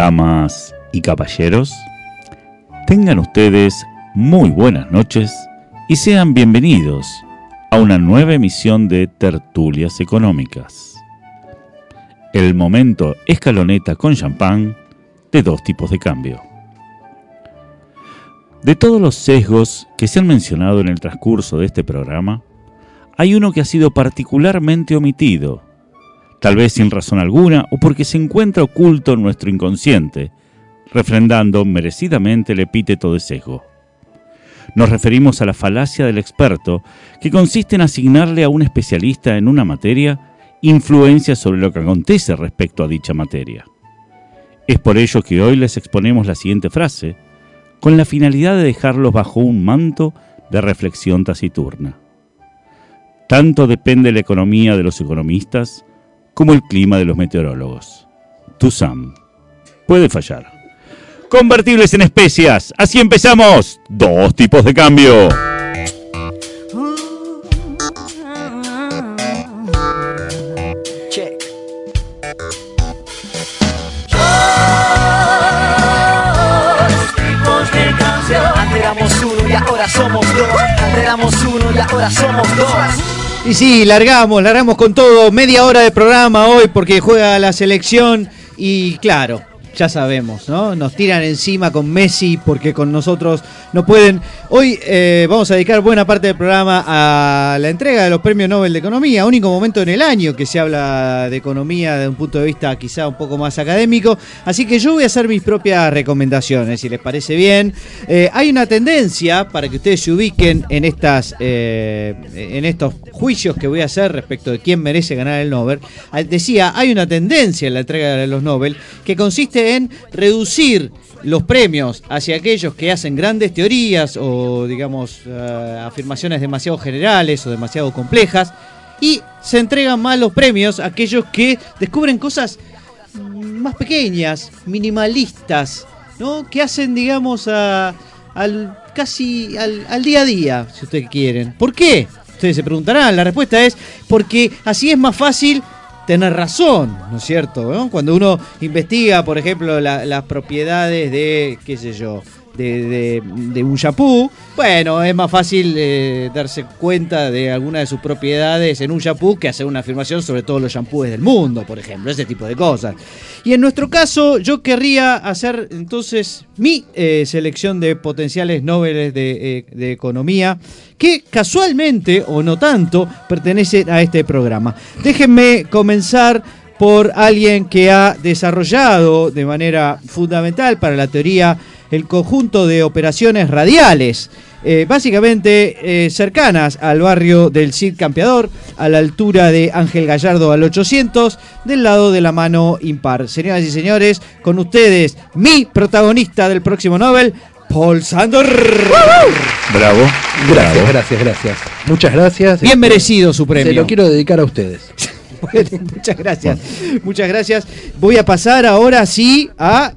damas y caballeros, tengan ustedes muy buenas noches y sean bienvenidos a una nueva emisión de Tertulias Económicas. El momento escaloneta con champán de dos tipos de cambio. De todos los sesgos que se han mencionado en el transcurso de este programa, hay uno que ha sido particularmente omitido, tal vez sin razón alguna o porque se encuentra oculto en nuestro inconsciente, refrendando merecidamente el epíteto de sesgo. Nos referimos a la falacia del experto, que consiste en asignarle a un especialista en una materia influencia sobre lo que acontece respecto a dicha materia. Es por ello que hoy les exponemos la siguiente frase, con la finalidad de dejarlos bajo un manto de reflexión taciturna. Tanto depende la economía de los economistas como el clima de los meteorólogos. Sam Puede fallar. Convertibles en especias. Así empezamos. Dos tipos de cambio. y ahora somos dos. Antes uno y ahora somos dos. Y sí, largamos, largamos con todo, media hora de programa hoy porque juega la selección y claro, ya sabemos, ¿no? Nos tiran encima con Messi porque con nosotros no pueden. Hoy eh, vamos a dedicar buena parte del programa a la entrega de los premios Nobel de Economía, único momento en el año que se habla de economía desde un punto de vista quizá un poco más académico. Así que yo voy a hacer mis propias recomendaciones, si les parece bien. Eh, hay una tendencia para que ustedes se ubiquen en, estas, eh, en estos juicios que voy a hacer respecto de quién merece ganar el Nobel. Decía, hay una tendencia en la entrega de los Nobel que consiste en reducir los premios hacia aquellos que hacen grandes teorías o, digamos, eh, afirmaciones demasiado generales o demasiado complejas y se entregan más los premios a aquellos que descubren cosas más pequeñas, minimalistas, ¿no? Que hacen, digamos, al, casi al, al día a día, si ustedes quieren. ¿Por qué? Ustedes se preguntarán, la respuesta es porque así es más fácil tener razón, ¿no es cierto? Cuando uno investiga, por ejemplo, las propiedades de, qué sé yo, de, un shampoo, bueno, es más fácil eh, darse cuenta de alguna de sus propiedades en un shampoo que hacer una afirmación sobre todos los shampoos del mundo, por ejemplo, ese tipo de cosas. Y en nuestro caso, yo querría hacer entonces mi eh, selección de potenciales Nobel de, eh, de Economía, que casualmente, o no tanto, pertenecen a este programa. Déjenme comenzar por alguien que ha desarrollado de manera fundamental para la teoría el conjunto de operaciones radiales, eh, básicamente eh, cercanas al barrio del Cid Campeador, a la altura de Ángel Gallardo al 800, del lado de la mano impar. Señoras y señores, con ustedes, mi protagonista del próximo Nobel, Paul Sandor. Bravo. Gracias, gracias, gracias. Muchas gracias. Bien merecido su premio. Se lo quiero dedicar a ustedes. muchas gracias. Muchas gracias. Voy a pasar ahora sí a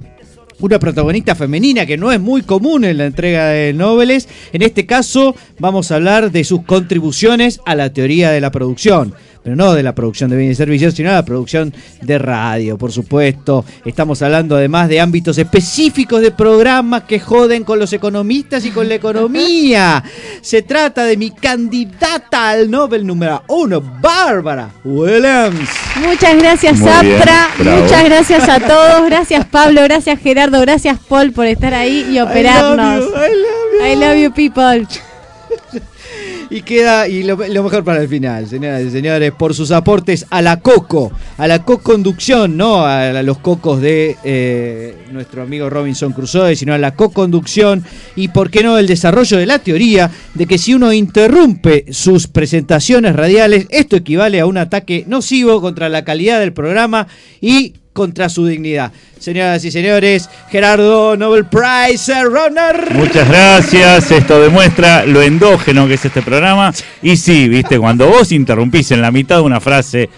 una protagonista femenina que no es muy común en la entrega de noveles. En este caso vamos a hablar de sus contribuciones a la teoría de la producción pero no de la producción de bienes y servicios, sino de la producción de radio, por supuesto. Estamos hablando además de ámbitos específicos de programas que joden con los economistas y con la economía. Se trata de mi candidata al Nobel número uno, Bárbara Williams. Muchas gracias, Aptra. Muchas gracias a todos. Gracias, Pablo. Gracias, Gerardo. Gracias, Paul, por estar ahí y operarnos. I love you people. Y queda, y lo, mejor para el final, señoras y señores, por sus aportes a la coco, a la co-conducción, no a los cocos de eh, nuestro amigo Robinson Crusoe, sino a la co-conducción y, por qué no, el desarrollo de la teoría de que si uno interrumpe sus presentaciones radiales, esto equivale a un ataque nocivo contra la calidad del programa y contra su dignidad. Señoras y señores, Gerardo Nobel Prize Runner. Muchas gracias. Esto demuestra lo endógeno que es este programa. Y sí, viste, cuando vos interrumpís en la mitad de una frase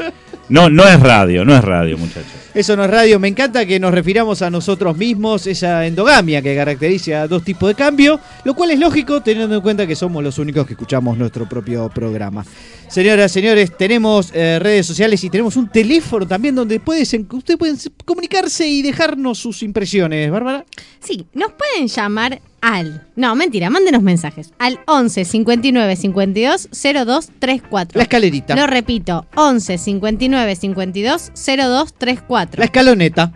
No, no es radio, no es radio, muchachos. Eso no es radio. Me encanta que nos refiramos a nosotros mismos, esa endogamia que caracteriza a dos tipos de cambio, lo cual es lógico teniendo en cuenta que somos los únicos que escuchamos nuestro propio programa. Señoras, señores, tenemos eh, redes sociales y tenemos un teléfono también donde puedes, ustedes pueden comunicarse y dejarnos sus impresiones, Bárbara. Sí, nos pueden llamar al. No, mentira, mándenos mensajes. Al 11 59 52 02 34. La escalerita. Lo repito, 11 59 52 02 34. La escaloneta.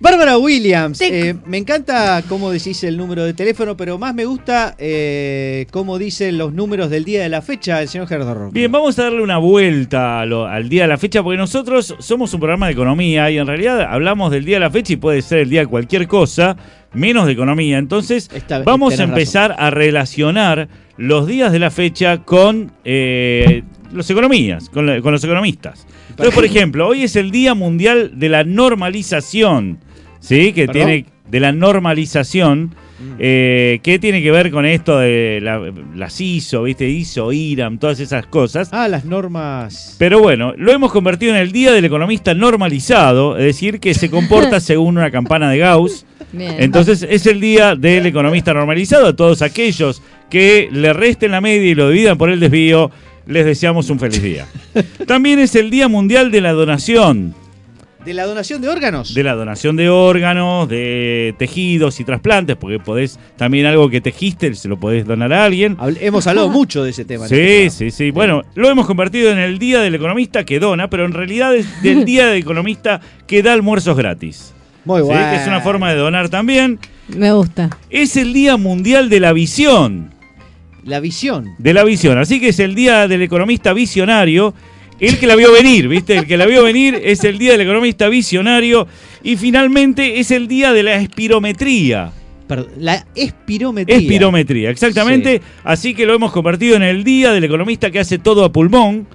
Bárbara Williams, eh, me encanta cómo decís el número de teléfono, pero más me gusta eh, cómo dicen los números del día de la fecha el señor Gerardo. Bien, vamos a darle una vuelta al día de la fecha, porque nosotros somos un programa de economía y en realidad hablamos del día de la fecha y puede ser el día de cualquier cosa, menos de economía. Entonces, vamos a empezar a relacionar los días de la fecha con eh, los economías, con los economistas. Entonces, por ejemplo, hoy es el Día Mundial de la Normalización, ¿sí? Que tiene de la normalización. Mm. Eh, ¿Qué tiene que ver con esto de la, las ISO, viste? ISO, IRAM, todas esas cosas. Ah, las normas. Pero bueno, lo hemos convertido en el Día del Economista Normalizado, es decir, que se comporta según una campana de Gauss. Entonces es el Día del Economista Normalizado. A todos aquellos que le resten la media y lo dividan por el desvío, les deseamos un feliz día. También es el Día Mundial de la Donación. ¿De la donación de órganos? De la donación de órganos, de tejidos y trasplantes, porque podés también algo que tejiste, se lo podés donar a alguien. Hemos hablado mucho de ese tema. Sí, este sí, sí. Bueno, lo hemos convertido en el Día del Economista que dona, pero en realidad es del Día del Economista que da almuerzos gratis. Muy bueno. Es una forma de donar también. Me gusta. Es el Día Mundial de la Visión. La visión. De la visión. Así que es el día del economista visionario. El que la vio venir, ¿viste? El que la vio venir es el día del economista visionario. Y finalmente es el día de la espirometría. la espirometría. Espirometría, exactamente. Así que lo hemos convertido en el día del economista que hace todo a pulmón.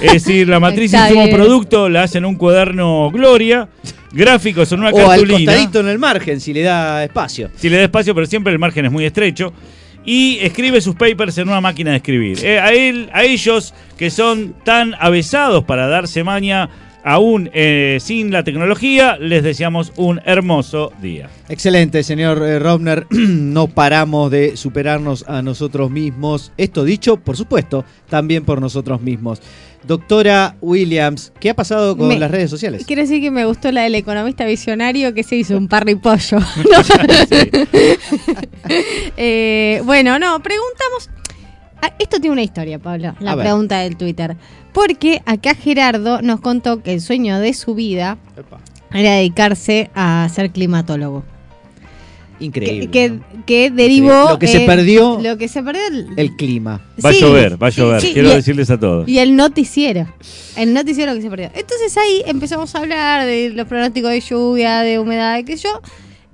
es decir, la matriz insumo producto la hace en un cuaderno Gloria. Gráficos en una o al costadito en el margen, si le da espacio. Si le da espacio, pero siempre el margen es muy estrecho y escribe sus papers en una máquina de escribir. Eh, a, él, a ellos que son tan avesados para darse maña aún eh, sin la tecnología, les deseamos un hermoso día. Excelente, señor eh, Robner. no paramos de superarnos a nosotros mismos. Esto dicho, por supuesto, también por nosotros mismos. Doctora Williams, ¿qué ha pasado con las redes sociales? Quiero decir que me gustó la del economista visionario que se hizo un parry pollo. Eh, bueno, no, preguntamos. Ah, esto tiene una historia, Pablo, la pregunta del Twitter. Porque acá Gerardo nos contó que el sueño de su vida era dedicarse a ser climatólogo. Increíble. Que, derivó. Lo que se perdió. Lo que se perdió. El, clima. Va a llover, va a llover. Quiero decirles a todos. Y el noticiero. El noticiero que se perdió. Entonces ahí empezamos a hablar de los pronósticos de lluvia, de humedad, de qué yo.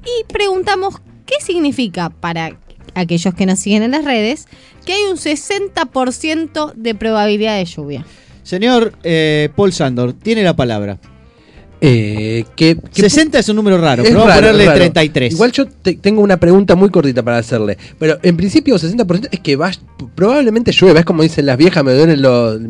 Y preguntamos qué significa para aquellos que nos siguen en las redes que hay un 60% de probabilidad de lluvia. Señor eh, Paul Sandor, tiene la palabra. Eh, que, 60 es un número raro, pero vamos a ponerle 33. Igual yo tengo una pregunta muy cortita para hacerle. Pero en principio 60% es que va, probablemente llueva. Es como dicen las viejas, me duelen,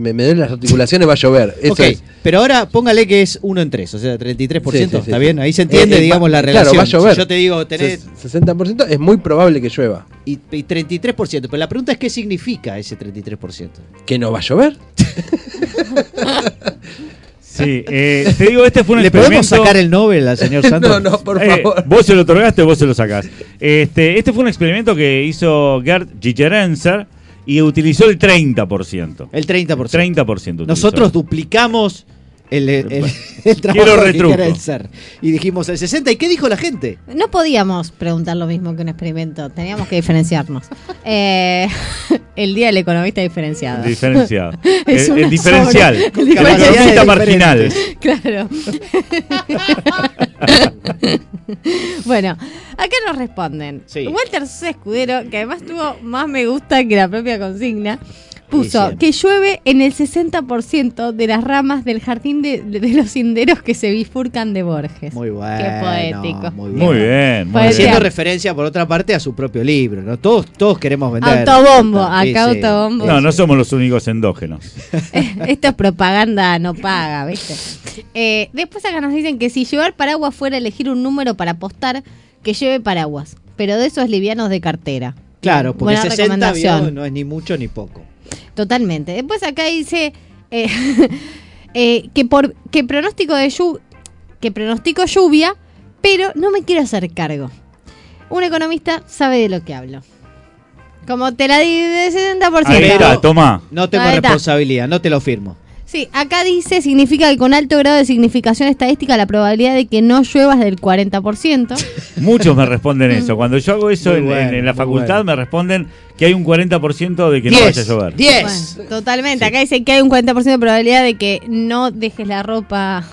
me, duelen las articulaciones, va a llover. ok, pero ahora póngale que es 1 en 3, o sea, 33%. ¿Está bien? Ahí se entiende, eh, digamos, la relación. Claro, va a llover. Si yo te digo, tenés... 60% es muy probable que llueva. Y, y 33%. Pero la pregunta es, ¿qué significa ese 33%? ¿Que no va a llover? Sí, eh, te digo, este fue un ¿Le podemos sacar el Nobel al señor Santos? no, no, por eh, favor. vos se lo otorgaste, vos se lo sacás. Este, este fue un experimento que hizo Gerd Gigerenzer y utilizó el 30%. El 30%. 30% Nosotros duplicamos el, el, el trabajo de ser. Y dijimos el 60. ¿Y qué dijo la gente? No podíamos preguntar lo mismo que un experimento. Teníamos que diferenciarnos. Eh, el día del economista diferenciado. Diferenciado. el, diferencial. El economista marginal. Claro. bueno, acá nos responden. Walter Escudero, que además tuvo más me gusta que la propia consigna puso que llueve en el 60% de las ramas del jardín de, de- de los senderos que se bifurcan de Borges. Muy bueno. Qué poético. Muy bien. Muy bien, muy bien. Haciendo referencia, por otra parte, a su propio libro. ¿no? Todos, todos queremos vender. Autobombo, acá sí. autobombo. No, no somos los únicos endógenos. Esto es propaganda, no paga, ¿viste? Eh, después acá nos dicen que si llevar paraguas fuera elegir un número para apostar, que lleve paraguas. Pero de esos livianos de cartera. Claro, porque Buena 60 recomendación. vio, no es ni mucho ni poco. Totalmente. Después acá dice eh, eh, que por que pronóstico de lluvia, que pronostico lluvia, pero no me quiero hacer cargo. Un economista sabe de lo que hablo. Como te la di de 60%. Ahí está, toma. No tengo Ahí está. responsabilidad, no te lo firmo. Sí, acá dice, significa que con alto grado de significación estadística la probabilidad de que no llueva es del 40%. Muchos me responden eso. Cuando yo hago eso en, en- bueno, en la facultad, bueno. me responden que hay un 40% de que no vaya a 10. llover. 10. Bueno, totalmente. Acá dice que hay un 40% de probabilidad de que no dejes la ropa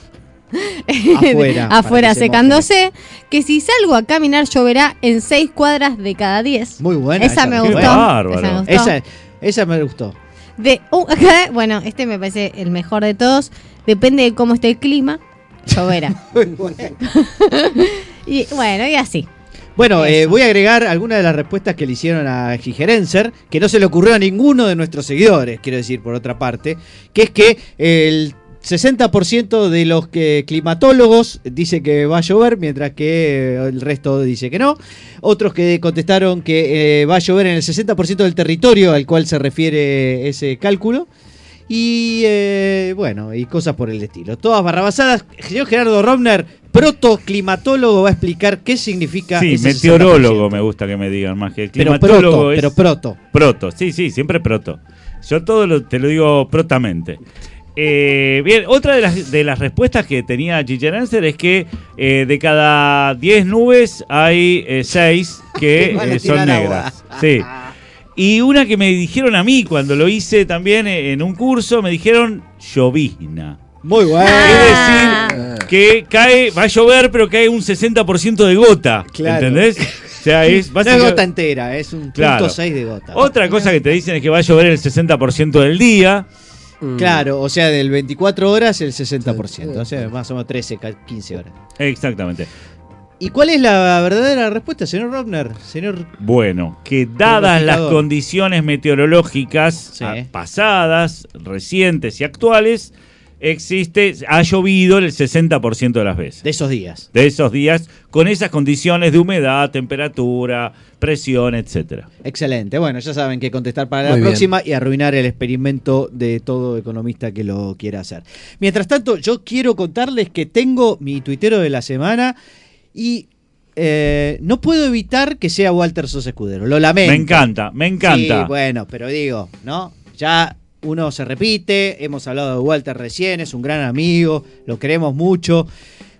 Afuera, que se secándose. Que si salgo a caminar lloverá en 6 cuadras de cada 10. Muy buena. esa, me gustó. bárbaro. Esa me gustó. Esa, esa me gustó. De, uh, acá, bueno, este me parece el mejor de todos. Depende de cómo esté el clima, lloverá. y bueno, y así. Bueno, eh, voy a agregar algunas de las respuestas que le hicieron a Gigerenser, que no se le ocurrió a ninguno de nuestros seguidores, quiero decir, por otra parte, que es que el 60% de los que climatólogos dice que va a llover, mientras que el resto dice que no. Otros que contestaron que eh, va a llover en el 60% del territorio al cual se refiere ese cálculo. Y eh, bueno, y cosas por el estilo. Todas barrabasadas. Señor Gerardo Romner, protoclimatólogo, va a explicar qué significa. Sí, ese meteorólogo 60%. me gusta que me digan más que Pero climatólogo proto, es pero proto. proto. Sí, sí, siempre proto. Yo todo lo- te lo digo protamente. Eh, bien, otra de las, de las respuestas que tenía Ginger Answer es que eh, de cada 10 nubes hay 6 que Van a eh, tirar son negras. Sí. Y una que me dijeron a mí cuando lo hice también en un curso, me dijeron llovizna. Muy bueno. Ah. Es decir, que cae, va a llover, pero cae un 60% de gota. Claro. ¿Entendés? O sea, es No es gota entera, es un Claro. punto 6 de gota. Otra cosa que te dicen es que va a llover el 60% del día. Mm. Claro, o sea, del 24 horas el 60%, o sea, más o menos 13, ca- 15 horas. Exactamente. ¿Y cuál es la verdadera respuesta, señor Robner? Señor Bueno, que dadas las condiciones meteorológicas Sí. ah, pasadas, recientes y actuales, existe, ha llovido el 60% de las veces. de esos días. De esos días, con esas condiciones de humedad, temperatura, presión, etcétera. Excelente. Bueno, ya saben qué contestar para la bien. próxima y arruinar el experimento de todo economista que lo quiera hacer. Mientras tanto, yo quiero contarles que tengo mi tuitero de la semana y eh, no puedo evitar que sea Walter Sosa Escudero. Lo lamento. Me encanta, me encanta. Sí, bueno, pero digo, ¿no? Ya uno se repite, hemos hablado de Walter recién, es un gran amigo, lo queremos mucho.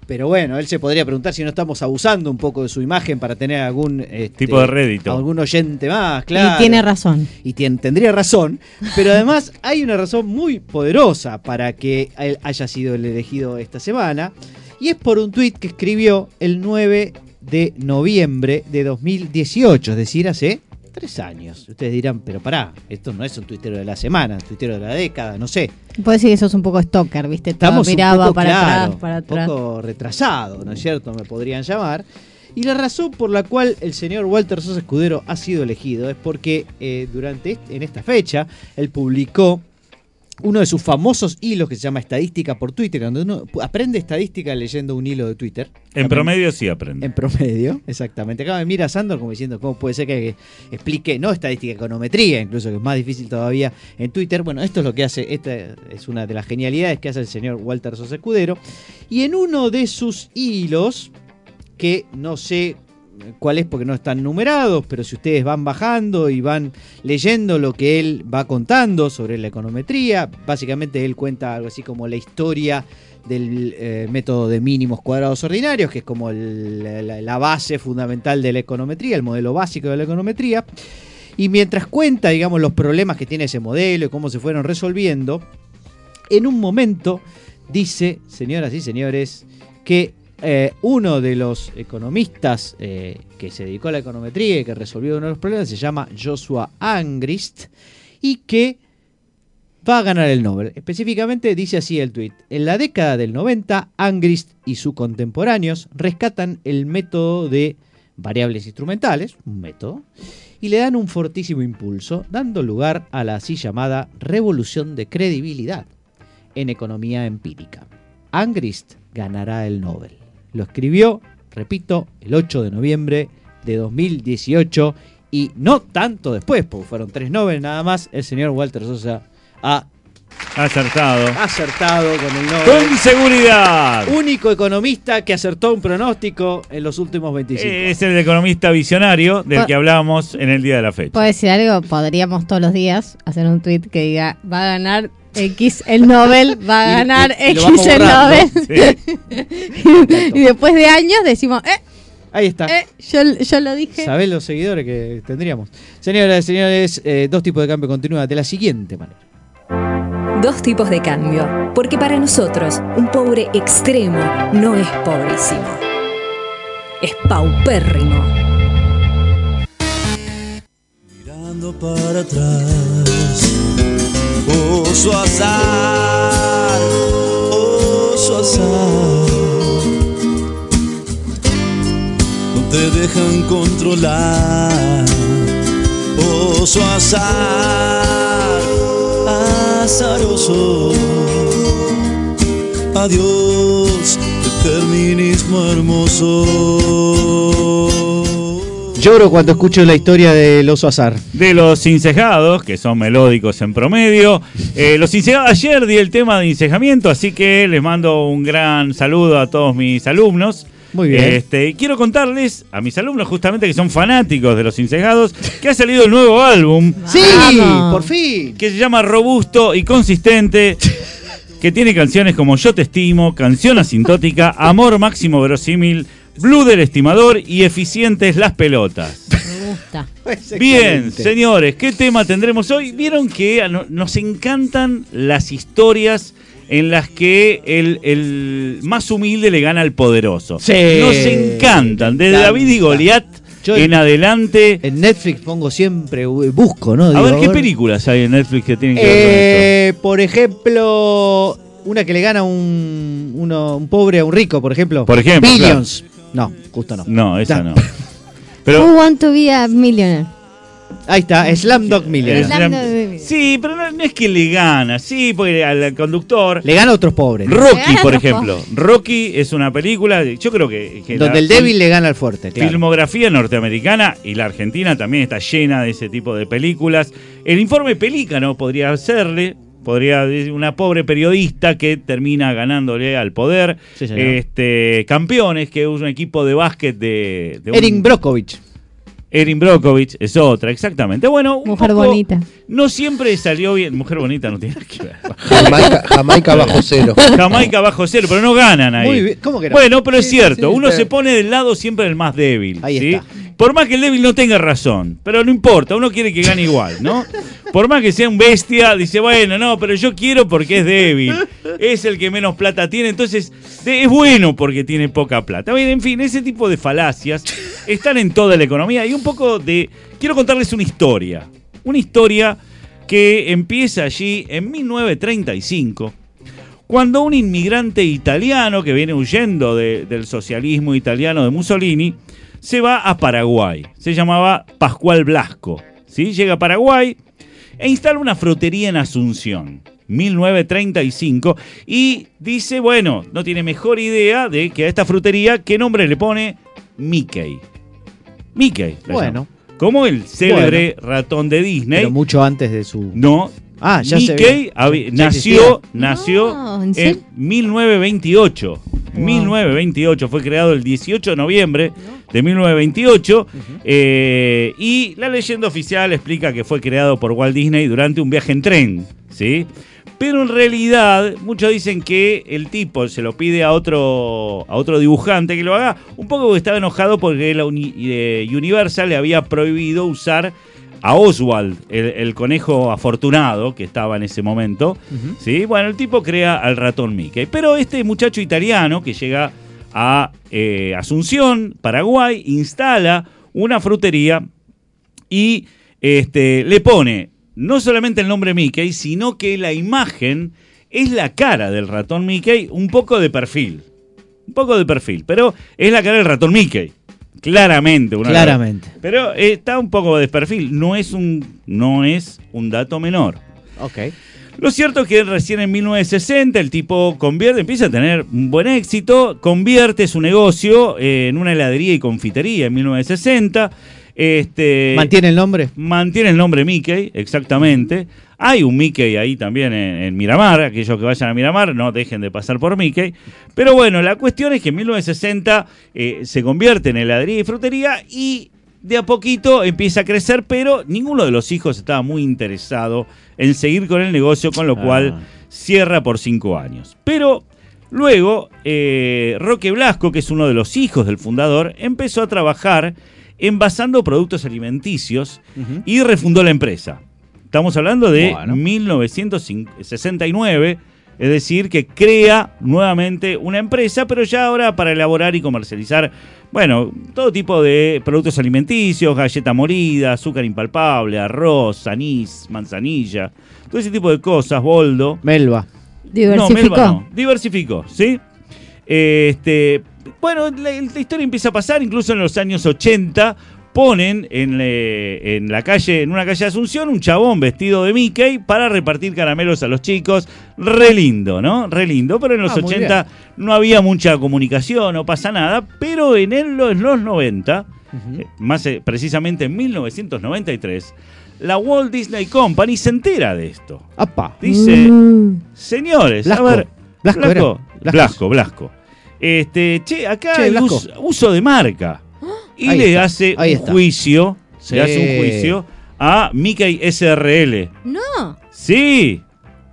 Pero bueno, él se podría preguntar si no estamos abusando un poco de su imagen para tener algún este, Tipo de rédito. Algún oyente más, claro. Y tiene razón. Y tendría razón, pero además hay una razón muy poderosa para que él haya sido el elegido esta semana. Y es por un tuit que escribió el 9 de noviembre de 2018, es decir, hace tres años. Ustedes dirán, pero pará, esto no es un tuitero de la semana, un tuitero de la década, no sé. Puedo decir que sos un poco stalker, ¿viste? Todo Estamos miraba un poco, para claro, atrás, para atrás. un poco retrasado, ¿no es cierto? Me podrían llamar. Y la razón por la cual el señor Walter Sosa Escudero ha sido elegido es porque eh, durante en esta fecha él publicó uno de sus famosos hilos que se llama Estadística por Twitter, donde uno aprende estadística leyendo un hilo de Twitter. En promedio sí aprende. En promedio, exactamente. Acá me mira Sandor como diciendo cómo puede ser que explique, no estadística, econometría, incluso que es más difícil todavía en Twitter. Bueno, esto es lo que hace, esta es una de las genialidades que hace el señor Walter Sosa Escudero. Y en uno de sus hilos, que no sé cuál es porque no están numerados, pero si ustedes van bajando y van leyendo lo que él va contando sobre la econometría, básicamente él cuenta algo así como la historia del eh, método de mínimos cuadrados ordinarios, que es como la base fundamental de la econometría, el modelo básico de la econometría. Y mientras cuenta, digamos, los problemas que tiene ese modelo y cómo se fueron resolviendo, en un momento dice, señoras y señores, que eh, uno de los economistas eh, que se dedicó a la econometría y que resolvió uno de los problemas se llama Joshua Angrist y que va a ganar el Nobel. Específicamente dice así el tuit. En la década del 90, Angrist y sus contemporáneos rescatan el método de variables instrumentales, un método, y le dan un fortísimo impulso, dando lugar a la así llamada revolución de credibilidad en economía empírica. Angrist ganará el Nobel. Lo escribió, repito, el 8 de noviembre de 2018 y no tanto después, porque fueron tres Nobel nada más, el señor Walter Sosa ha Acertado. acertado con el Nobel. Con seguridad. Único economista que acertó un pronóstico en los últimos 25 años. Es el economista visionario del que hablábamos en el día de la fecha. ¿Puedo decir algo? Podríamos todos los días hacer un tweet que diga, va a ganar X el Nobel, va a ganar y- y lo X el. Nobel. y, y después de años decimos, eh, Ahí está. eh, yo, yo lo dije. ¿Sabés los seguidores que tendríamos? Señoras y señores, eh, dos tipos de cambio continúa de la siguiente manera. Dos tipos de cambio, porque para nosotros un pobre extremo no es pobrísimo, es paupérrimo. Mirando para atrás, oso azar, oso azar. No te dejan controlar, oso azar, azaroso. Adiós, determinismo hermoso. Lloro cuando escucho la historia del oso azar. De los incejados, que son melódicos en promedio. Eh, los incejados, ayer di el tema de incejamiento, así que les mando un gran saludo a todos mis alumnos. Muy bien. Este, y quiero contarles a mis alumnos, justamente que son fanáticos de los incejados, que ha salido el nuevo álbum ¡Sí! Vamos. ¡Por fin! que se llama Robusto y Consistente. Que tiene canciones como Yo te estimo, Canción asintótica, Amor máximo verosímil, Blue del estimador y Eficientes las pelotas. Me gusta. Bien, señores, ¿qué tema tendremos hoy? Vieron que nos encantan las historias en las que el, el más humilde le gana al poderoso. Sí. Nos encantan, desde. David y Goliat Yo- en adelante. En Netflix pongo siempre, busco, ¿no? A ver qué películas hay en Netflix que tienen que ver Eh, por ejemplo, una que le gana un, uno, un pobre a un rico, por ejemplo. Por ejemplo, Billions. No, justo no. No, esa no. Who Pero want to be a millionaire? Ahí está, Slamdog Millionaire. Slam sí, pero no, no es que le gana, sí, porque al conductor. Le gana a otros pobres. Rocky, por ejemplo. Rocky es una película, yo creo que, que donde la el débil le gana al fuerte, claro. filmografía norteamericana y la Argentina también está llena de ese tipo de películas. El informe Pelícano podría hacerle, podría una pobre periodista que termina ganándole al poder. Sí, este Campeones, que es un equipo de básquet de, de un- Erin Brockovich. Erin Brockovich es otra, exactamente. Bueno, un Mujer poco- bonita. No siempre salió bien. Mujer bonita no tiene que ver. Jamaica, Jamaica bajo cero. Jamaica bajo cero, pero no ganan ahí. Muy bien, ¿cómo que no? Bueno, pero es cierto, sí, uno se pone del lado siempre del más débil. Ahí ¿sí? está. Por más que el débil no tenga razón, pero no importa, uno quiere que gane igual, ¿no? Por más que sea un bestia, dice, bueno, no, pero yo quiero porque es débil, es el que menos plata tiene, entonces es bueno porque tiene poca plata. Bien, en fin, ese tipo de falacias están en toda la economía y un poco de... Quiero contarles una historia, una historia que empieza allí en 1935 cuando un inmigrante italiano que viene huyendo de- del socialismo italiano de Mussolini se va a Paraguay. Se llamaba Pascual Blasco. ¿sí? Llega a Paraguay e instala una frutería en Asunción. 1935 y dice, bueno, no tiene mejor idea de que a esta frutería, ¿qué nombre le pone? Mickey. Mickey. Bueno. Como el célebre ratón de Disney. Pero mucho antes de su... No. Ah, ya Mickey se nació, nació ¿en, en 1928. 1928, fue creado el 18 de noviembre de 1928. Eh, y la leyenda oficial explica que fue creado por Walt Disney durante un viaje en tren, ¿sí? Pero en realidad, muchos dicen que el tipo se lo pide a otro, a otro dibujante que lo haga, un poco porque estaba enojado porque la Universal le había prohibido usar a Oswald, el, el conejo afortunado que estaba en ese momento. ¿sí? Bueno, el tipo crea al ratón Mickey. Pero este muchacho italiano que llega a eh, Asunción, Paraguay, instala una frutería y este, le pone no solamente el nombre Mickey, sino que la imagen es la cara del ratón Mickey, un poco de perfil. Un poco de perfil, pero es la cara del ratón Mickey. Claramente, una Claramente. Pero eh, está un poco de perfil, no es un, no es un dato menor. Ok. Lo cierto es que recién en 1960 el tipo convierte, empieza a tener un buen éxito, convierte su negocio eh, en una heladería y confitería en 1960. Este, ¿Mantiene el nombre? mantiene el nombre Mickey, exactamente. Hay un Mickey ahí también en, en Miramar, aquellos que vayan a Miramar no dejen de pasar por Mickey. Pero bueno, la cuestión es que en 1960 eh, se convierte en heladería y frutería y de a poquito empieza a crecer, pero ninguno de los hijos estaba muy interesado en seguir con el negocio, con lo cual cierra por cinco años. Pero luego, eh, Roque Blasco, que es uno de los hijos del fundador, empezó a trabajar envasando productos alimenticios y refundó la empresa. Estamos hablando de Bueno. 1969, es decir, que crea nuevamente una empresa, pero ya ahora para elaborar y comercializar, bueno, todo tipo de productos alimenticios, galleta morida, azúcar impalpable, arroz, anís, manzanilla, todo ese tipo de cosas, boldo. Melba. Diversificó. No, Melba no. Diversificó, ¿sí? Este, bueno, la, la historia empieza a pasar, incluso en los años 80 ponen en, eh, en la calle, en una calle de Asunción, un chabón vestido de Mickey para repartir caramelos a los chicos. Re lindo, ¿no? Re lindo. Pero en los Ah, muy 80 no había mucha comunicación, no pasa nada. Pero en, el- en los 90, eh, más eh, precisamente en 1993, la Walt Disney Company se entera de esto. ¡Apa! Dice, Mm. señores, Blasco. a ver, Blasco. Blasco. Blasco, Blasco. Este, che, acá Che, hay us- uso de marca. Y Ahí le está, hace ahí un está. juicio, Sí. le hace un juicio a Mickey SRL. No. Sí,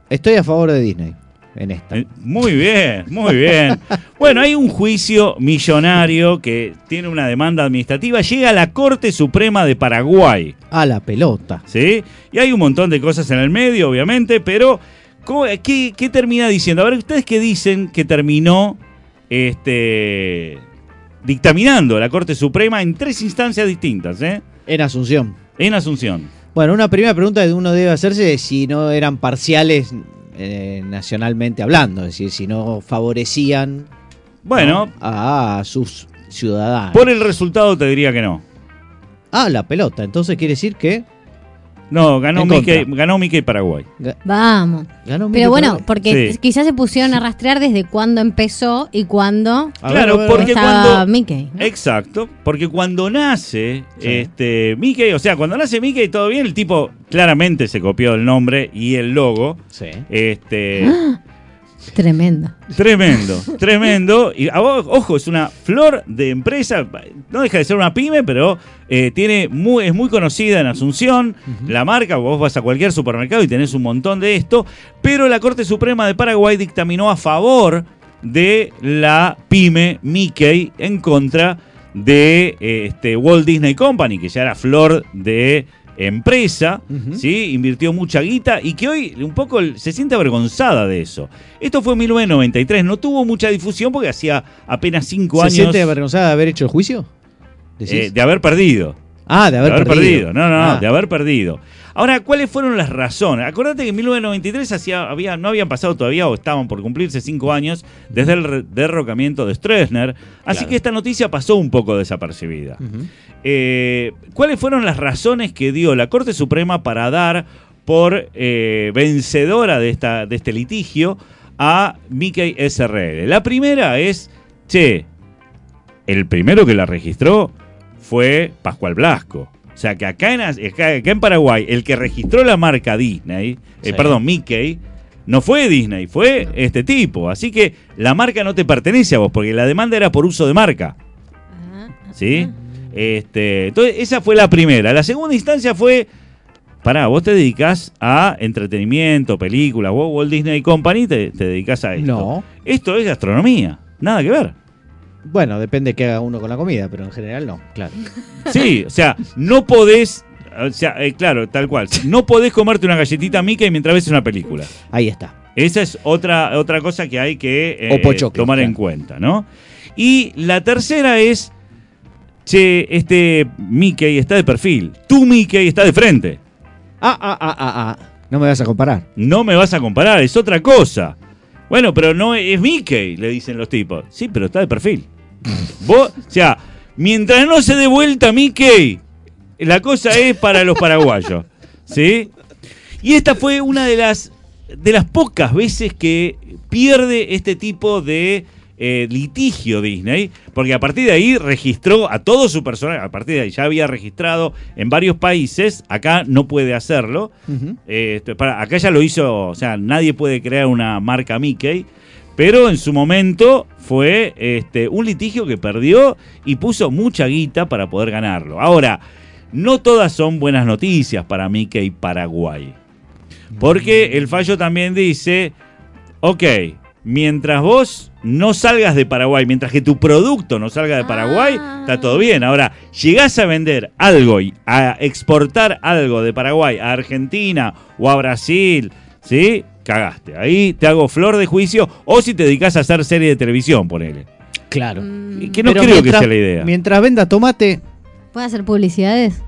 Estoy a favor de Disney en esta. eh, muy bien, muy bien. Bueno, hay un juicio millonario que tiene una demanda administrativa, llega a la Corte Suprema de Paraguay. A la pelota. ¿sí? Y hay un montón de cosas en el medio, obviamente, pero ¿cómo- qué, qué termina diciendo? A ver, ¿ustedes qué dicen que terminó este, dictaminando la Corte Suprema en tres instancias distintas, ¿eh? En Asunción. En Asunción. Bueno, una primera pregunta que uno debe hacerse es si no eran parciales eh, nacionalmente hablando, es decir, si no favorecían Bueno, ¿no? a sus ciudadanos. por el resultado te diría que no. Ah, la pelota. Entonces quiere decir que No, ganó Mickey, ganó Mickey Paraguay. ga- Vamos. ganó Mickey Pero bueno, Paraguay. porque Sí. quizás se pusieron a rastrear desde cuándo empezó y cuándo Claro, ver, porque estaba cuando- Mickey. ¿no? Exacto, porque cuando nace Sí. este Mickey, o sea, cuando nace Mickey todo bien, el tipo claramente se copió el nombre y el logo. Sí. Este, Tremendo. Tremendo, tremendo. Y a vos, ojo, es una flor de empresa. No deja de ser una pyme, pero eh, tiene muy, es muy conocida en Asunción. La marca, vos vas a cualquier supermercado y tenés un montón de esto. Pero la Corte Suprema de Paraguay dictaminó a favor de la pyme Mickey en contra de eh, este, Walt Disney Company, que ya era flor de empresa. ¿sí? invirtió mucha guita y que hoy un poco se siente avergonzada de eso. Esto fue en 1993, no tuvo mucha difusión porque hacía apenas cinco ¿Se años siente avergonzada de haber hecho el juicio? Eh, de haber perdido. Ah, de haber, de haber perdido. perdido. No, no, no, Ah. de haber perdido. Ahora, ¿cuáles fueron las razones? Acordate que en 1993 hacía, había, no habían pasado todavía o estaban por cumplirse cinco años desde el derrocamiento de Stroessner, así Claro. que esta noticia pasó un poco desapercibida. Eh, ¿Cuáles fueron las razones que dio la Corte Suprema para dar por eh, vencedora de, esta, de este litigio a Mickey SRL? La primera es, che, el primero que la registró fue Pascual Blasco. O sea que acá en, acá, acá en Paraguay, el que registró la marca Disney, eh, Sí. perdón, Mickey, no fue Disney, fue este tipo. Así que la marca no te pertenece a vos, porque la demanda era por uso de marca. ¿Sí? Este, entonces, esa fue la primera. La segunda instancia fue. Pará, vos te dedicás a entretenimiento, películas, vos Walt Disney Company te, te dedicás a esto. No. Esto es gastronomía, nada que ver. Bueno, depende qué haga uno con la comida, pero en general no, claro. Sí, o sea, no podés. O sea, eh, claro, tal cual. No podés comerte una galletita Mickey mientras ves una película. Ahí está. Esa es otra, otra cosa que hay que eh, tomar en cuenta, ¿no? Y la tercera es, che, este Mickey está de perfil, tu Mickey está de frente. Ah, ah, ah, ah, ah. No me vas a comparar. No me vas a comparar, es otra cosa. Bueno, pero no es Mickey, le dicen los tipos. Sí, pero está de perfil. Vos, o sea, mientras no se dé vuelta Mickey, la cosa es para los paraguayos. ¿Sí? Y esta fue una de las de las pocas veces que pierde este tipo de eh, litigio Disney, porque a partir de ahí registró a todo su personal, a partir de ahí ya había registrado en varios países, acá no puede hacerlo, eh, para- acá ya lo hizo, o sea, nadie puede crear una marca Mickey, pero en su momento fue este, un litigio que perdió y puso mucha guita para poder ganarlo. Ahora, no todas son buenas noticias para Mickey Paraguay. Porque el fallo también dice, ok, mientras vos no salgas de Paraguay, mientras que tu producto no salga de Paraguay, Ah. está todo bien. Ahora, llegás a vender algo y a exportar algo de Paraguay a Argentina o a Brasil, ¿sí? Cagaste. Ahí te hago flor de juicio o si te dedicas a hacer serie de televisión, ponele. Claro. Y Que no Pero creo que sea la idea. Mientras venda tomate, ¿Puede hacer publicidades?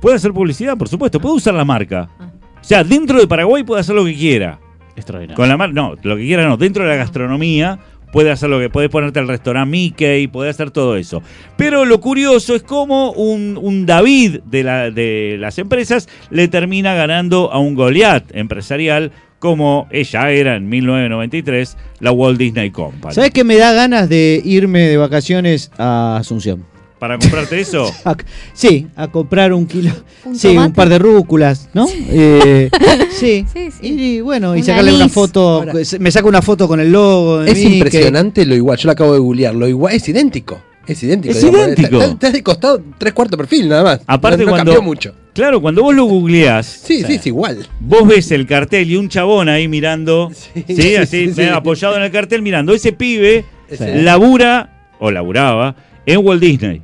Puede hacer publicidad, por supuesto. Puede usar la marca. O sea, dentro de Paraguay puede hacer lo que quiera. Extraordinario. Con la marca, no, lo que quiera no. Dentro de la gastronomía puede hacer lo que puedes ponerte al restaurante Mickey, puede hacer todo eso. Pero lo curioso es cómo un, un David de, la- de las empresas le termina ganando a un Goliath empresarial como ella era en 1993 la Walt Disney Company. ¿Sabes qué me da ganas de irme de vacaciones a Asunción? Para comprarte eso, A- sí, a comprar un kilo. ¿Un sí, un par de rúculas, ¿no? Eh, sí. Sí, sí. Y bueno, y sacarle una foto. Ahora- me saco una foto con el logo. de Es impresionante lo igual. Yo lo acabo de googlear. Lo igual es idéntico. Es idéntico. Es digamos. idéntico. Está, está de costado tres cuartos de perfil, nada más. Aparte no, no cuando- cambió mucho. claro, cuando vos lo googleás, Sí, sí, es igual. vos ves el cartel y un chabón ahí mirando, sí, Sí, así, sí, sí. apoyado en el cartel mirando. Ese pibe Sí. labura, o laburaba, en Walt Disney.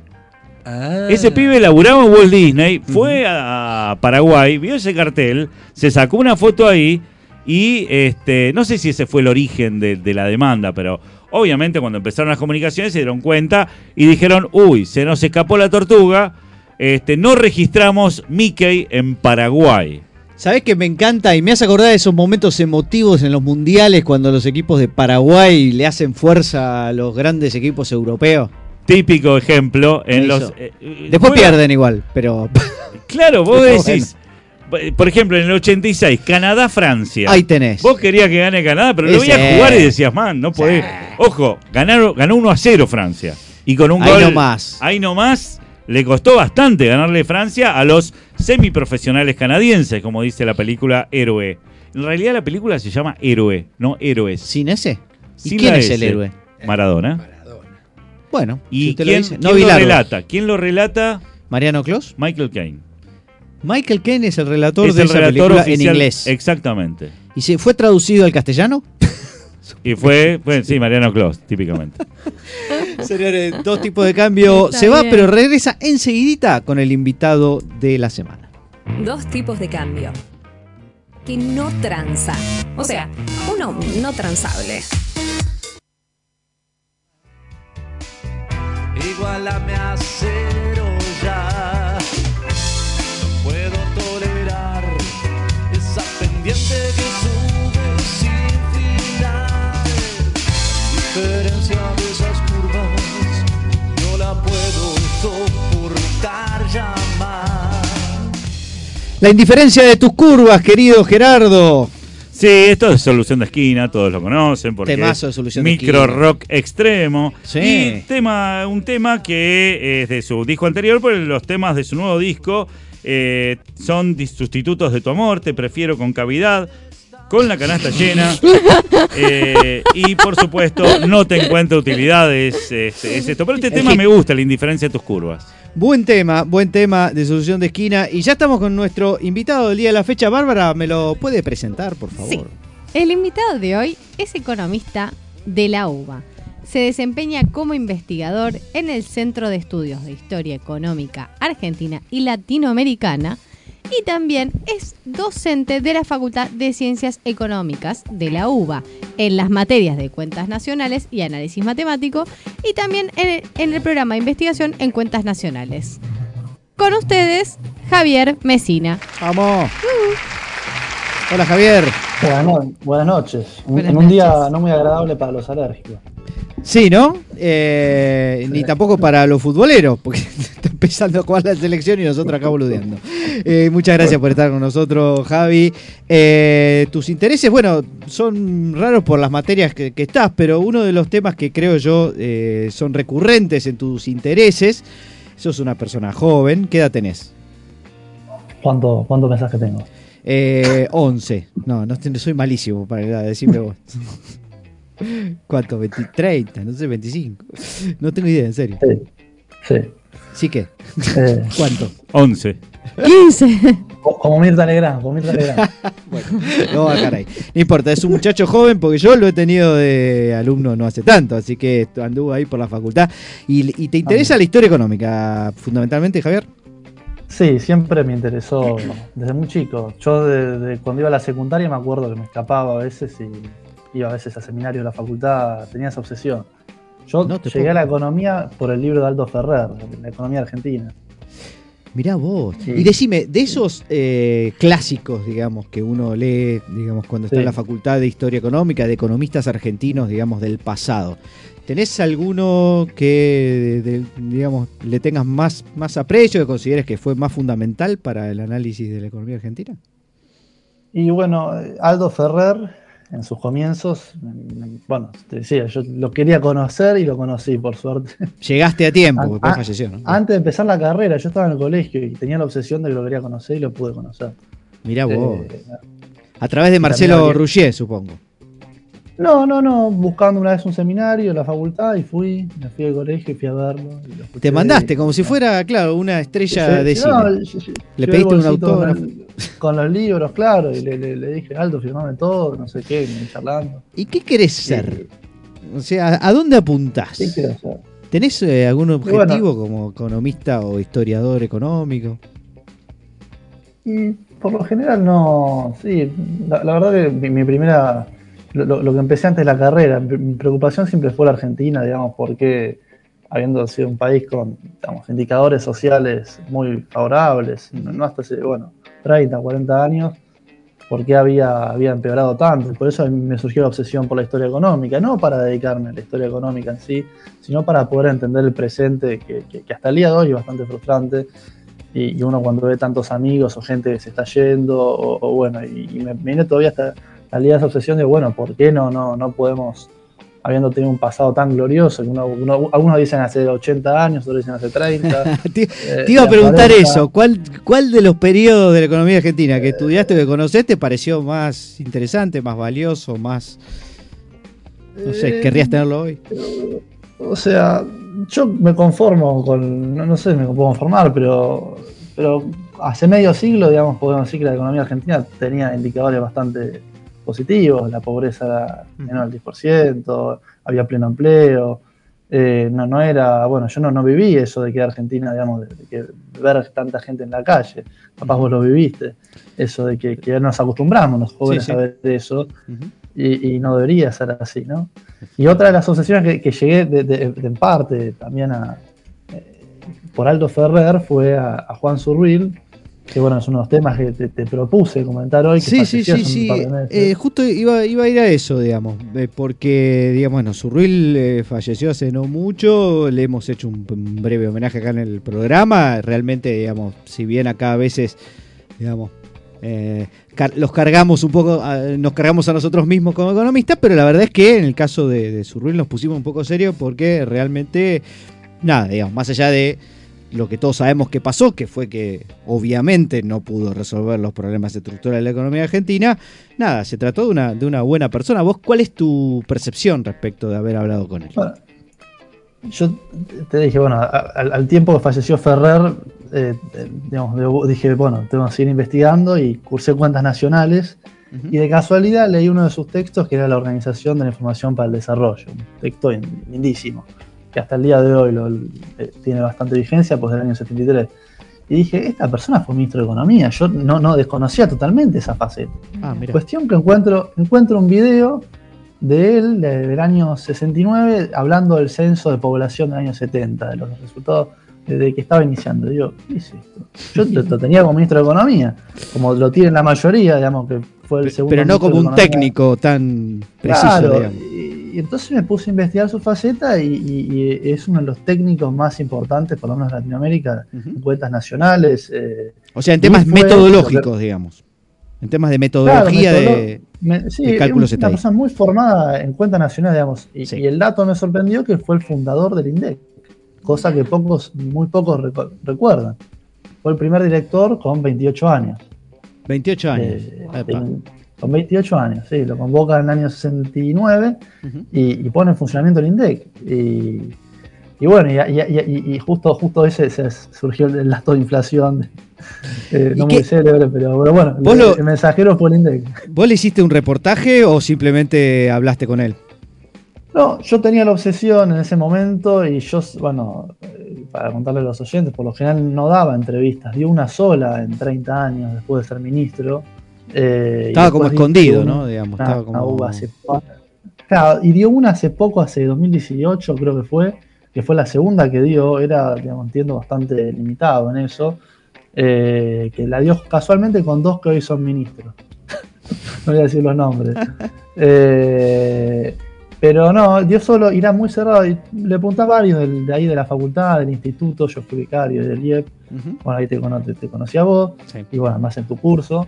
Ah. Ese pibe laburaba en Walt Disney, fue a Paraguay, vio ese cartel, se sacó una foto ahí y este, no sé si ese fue el origen de, de la demanda, pero obviamente cuando empezaron las comunicaciones se dieron cuenta y dijeron, uy, se nos escapó la tortuga, este, no registramos Mickey en Paraguay. ¿Sabés que me encanta? Y me hace acordar de esos momentos emotivos en los mundiales cuando los equipos de Paraguay le hacen fuerza a los grandes equipos europeos. Típico ejemplo en Eso. los... eh, eh, Después pierden igual, pero Claro, vos Pero decís, por ejemplo, en el 86, Canadá-Francia. ahí tenés. Vos querías que gane Canadá, pero lo veías jugar y decías, man, no podés. Ojo, ganaron, ganó 1 a 0 Francia. Y con un Ahí gol. nomás. Ahí nomás. Le costó bastante ganarle Francia a los semiprofesionales canadienses, como dice la película Héroe. En realidad la película se llama Héroe, no Héroes. ¿Sin ese? ¿Y Sin quién es el héroe? Maradona. Bueno, ¿Y si usted quién, lo dice. quién No lo Bilardo. relata? ¿Quién lo relata? ¿Mariano Clos? Michael Caine. Michael Caine es el relator Es de el esa relator película en inglés. Exactamente. ¿Y se fue traducido al castellano? Y fue, sí, Mariano Clos, típicamente. Señores, dos tipos de cambio. Está se va, bien. pero regresa enseguidita con el invitado de la semana. Dos tipos de cambio. Que no tranza. O sea, uno no transable. Igualame a cero ya. No puedo tolerar esa pendiente que sube sin final. Diferencia de esas curvas, no la puedo soportar ya más. La indiferencia de tus curvas, querido Gerardo. Sí, esto es Solución de Esquina, todos lo conocen porque Temazo de Solución de micro rock extremo. Sí. Y tema, un tema que es de su disco anterior, pero los temas de su nuevo disco eh, son sustitutos de tu amor, te prefiero con cavidad, con la canasta llena. eh, y por supuesto, no te encuentro utilidades. este, es esto. Pero este tema me gusta, la indiferencia de tus curvas. Buen tema, buen tema de solución de esquina. Y ya estamos con nuestro invitado del día de la fecha. Bárbara, ¿me lo puede presentar, por favor? Sí. El invitado de hoy es economista de la UBA. Se desempeña como investigador en el Centro de Estudios de Historia Económica Argentina y Latinoamericana y también es docente de la Facultad de Ciencias Económicas de la UBA en las materias de cuentas nacionales y análisis matemático y también en el, en el programa de investigación en cuentas nacionales. Con ustedes, Javier Mesina. Vamos. Hola Javier. Buenas, no- buenas noches. Buenas en un día no muy agradable para los alérgicos. Sí, ¿no? Eh, Ni tampoco para los futboleros, porque está empezando a jugar la selección y nosotros acá boludeando. Eh, muchas gracias por estar con nosotros, Javi. Eh, tus intereses, bueno, son raros por las materias que, que estás, pero uno de los temas que creo yo eh, son recurrentes en tus intereses, sos una persona joven, ¿qué edad tenés? ¿Cuánto, cuánto pensás que tengo? Eh, 11. No, no te- soy malísimo para la edad, decime vos. ¿Cuánto? 20, 30, no sé, 25. No tengo idea, en serio. Sí. Sí. ¿Sí que? Eh, ¿Cuánto? 11. 15. co- como Mirta Legrand, como Mirta Legrand. No va a caray. No importa, es un muchacho joven porque yo lo he tenido de alumno no hace tanto, así que anduvo ahí por la facultad. ¿Y, y te interesa la historia económica fundamentalmente, Javier? Sí, siempre me interesó desde muy chico. Yo de, de cuando iba a la secundaria me acuerdo que me escapaba a veces y iba a veces a seminario de la facultad, tenía esa obsesión. Yo No llegué puedo a la economía por el libro de Aldo Ferrer, la economía argentina. Mirá vos. Sí. Y decime, de esos eh, clásicos, digamos, que uno lee, digamos, cuando está Sí. en la Facultad de Historia Económica, de economistas argentinos, digamos, del pasado, ¿tenés alguno que, de- de- digamos, le tengas más, más aprecio, que consideres que fue más fundamental para el análisis de la economía argentina? Y bueno, Aldo Ferrer, en sus comienzos, bueno, te decía, yo lo quería conocer y lo conocí, por suerte. Llegaste a tiempo, porque después ah, falleció, ¿no? Antes de empezar la carrera, yo estaba en el colegio y tenía la obsesión de que lo quería conocer y lo pude conocer. Mirá vos. Eh, A través de Marcelo Rougier, supongo. No, no, no, buscando una vez un seminario en la facultad y fui, me fui al colegio y fui a verlo. y. Te mandaste, como si fuera, claro, una estrella Sí, de cine. no, yo- yo- Le pediste un autógrafo. Con, los libros, claro, y le, le- le dije, Aldo, firmame todo, no sé qué, charlando. ¿Y qué querés ser? O sea, ¿a dónde apuntás? ¿Qué quiero hacer? ¿Tenés eh, algún bueno. objetivo como economista o historiador económico? Y por lo general no, sí, la, la verdad que mi, mi primera, lo, lo- que empecé antes de la carrera, mi, preocupación siempre fue la Argentina, digamos, porque habiendo sido un país con, indicadores sociales muy favorables, no, hasta hace, bueno, 30, 40 años, ¿por qué había, había empeorado tanto? Por eso me surgió la obsesión por la historia económica, no para dedicarme a la historia económica en sí, sino para poder entender el presente, que, hasta el día de hoy es bastante frustrante, y, uno cuando ve tantos amigos o gente que se está yendo, o, bueno, y, y me viene todavía hasta de esa obsesión de, bueno, ¿por qué no, no, no podemos, habiendo tenido un pasado tan glorioso, que uno, uno- algunos dicen hace 80 años, otros dicen hace 30. te, eh, te iba a preguntar eso. ¿Cuál, ¿Cuál de los periodos de la economía argentina que estudiaste o que conocés te pareció más interesante, más valioso, más... No sé, Eh, querrías tenerlo hoy? O sea, yo me conformo con, no, no sé, me puedo conformar, pero, pero hace medio siglo, digamos, podemos decir que la economía argentina tenía indicadores bastante positivos, la pobreza era menor al 10%, había pleno empleo, eh, no, no era, bueno, yo no, no viví eso de que Argentina, digamos, de, de que ver tanta gente en la calle, capaz vos lo viviste, eso de que, que nos acostumbramos los jóvenes Sí, sí. a ver eso, y, y no debería ser así, ¿no? Y otra de las obsesiones que, que llegué de, de- de en parte también a, eh, por Aldo Ferrer fue a, a Juan Zurril, que bueno, es uno de los temas que te, te propuse comentar hoy. Que Sí, sí, sí, sí. Eh, justo iba, iba a ir a eso, digamos, eh, porque, digamos, bueno, Zurruil eh, falleció hace no mucho, le hemos hecho un, un breve homenaje acá en el programa, realmente, digamos, si bien acá a veces, digamos, eh, car- los cargamos un poco, nos cargamos a nosotros mismos como economistas, pero la verdad es que en el caso de, de Zurruil nos pusimos un poco serios porque realmente, nada, digamos, más allá de lo que todos sabemos que pasó, que fue que obviamente no pudo resolver los problemas estructurales de la economía argentina, nada, se trató de una, de una buena persona. ¿Vos cuál es tu percepción respecto de haber hablado con él? Bueno, yo te dije, bueno, al, al tiempo que falleció Ferrer, eh, digamos, dije, bueno, tengo que seguir investigando y cursé cuentas nacionales. Y de casualidad leí uno de sus textos que era la Organización de la Información para el Desarrollo, un texto in- lindísimo, que hasta el día de hoy lo- eh, tiene bastante vigencia, pues del año 73. Y dije, esta persona fue ministro de Economía, yo no, no desconocía totalmente esa faceta. Ah, mira. Cuestión que encuentro, encuentro un video de él de- del año 69 hablando del censo de población del año 70, de los resultados desde que estaba iniciando. Digo, ¿qué es esto? Yo lo, lo tenía como ministro de Economía, como lo tienen la mayoría, digamos, que fue el segundo. Pero no como de un técnico tan preciso, Claro, digamos. Y, entonces me puse a investigar su faceta y, y- y es uno de los técnicos más importantes, por lo menos en Latinoamérica, en cuentas nacionales. eh, O sea, en temas fue- metodológicos, digamos. En temas de metodología Claro, de, me- sí, de es cálculos una persona muy formada en cuenta nacional, digamos. Y, Sí. y el dato me sorprendió que fue el fundador del INDEC, cosa que pocos, muy pocos recu- recuerdan. Fue el primer director con 28 años. 28 años. Eh, con 28 años, sí, lo convoca en el año 69 Ujú. y, y pone en funcionamiento el INDEC. Y, y bueno, y, justo, justo ese, ese surgió el, dato de inflación, eh, ¿Y no muy célebre, pero, pero bueno, Vos el, lo- el mensajero fue el INDEC. ¿Vos le hiciste un reportaje o simplemente hablaste con él? No, yo tenía la obsesión en ese momento y yo, bueno, eh, para contarle a los oyentes, por lo general no daba entrevistas, dio una sola en 30 años después de ser ministro. Eh, Estaba como escondido, una- ¿no? Digamos, una- estaba como- una hace po- Claro, y dio una hace poco, hace 2018 creo que fue, que fue la segunda que dio, era, digamos, entiendo, bastante limitado en eso, eh, que la dio casualmente con dos que hoy son ministros. no voy a decir los nombres. Eh, pero no, dio solo, era muy cerrado. Y le pregunté a varios del- de ahí de la facultad, del instituto, yo fui vicario del IEP, bueno, ahí te, cono- te, te conocí a vos, Sí. y bueno, más en tu curso,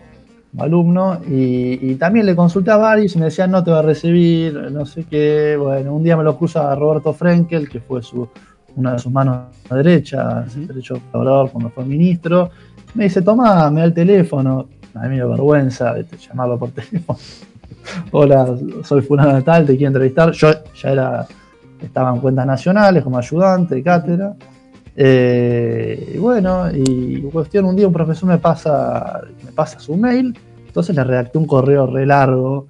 alumno, y, y también le consulté a varios y me decían no te va a recibir, no sé qué, bueno, un día me lo cruza a Roberto Frenkel, que fue su, una de sus manos derechas, Ujú. derecho colaborador cuando fue ministro, me dice, toma, me da el teléfono, a mí me dio vergüenza de llamarlo por teléfono. Hola, soy fulano de tal, te quiero entrevistar. Yo ya era, estaba en cuentas nacionales como ayudante de cátedra. Eh, y bueno, y cuestión, un día un profesor me pasa, me pasa su mail, entonces le redacté un correo re largo.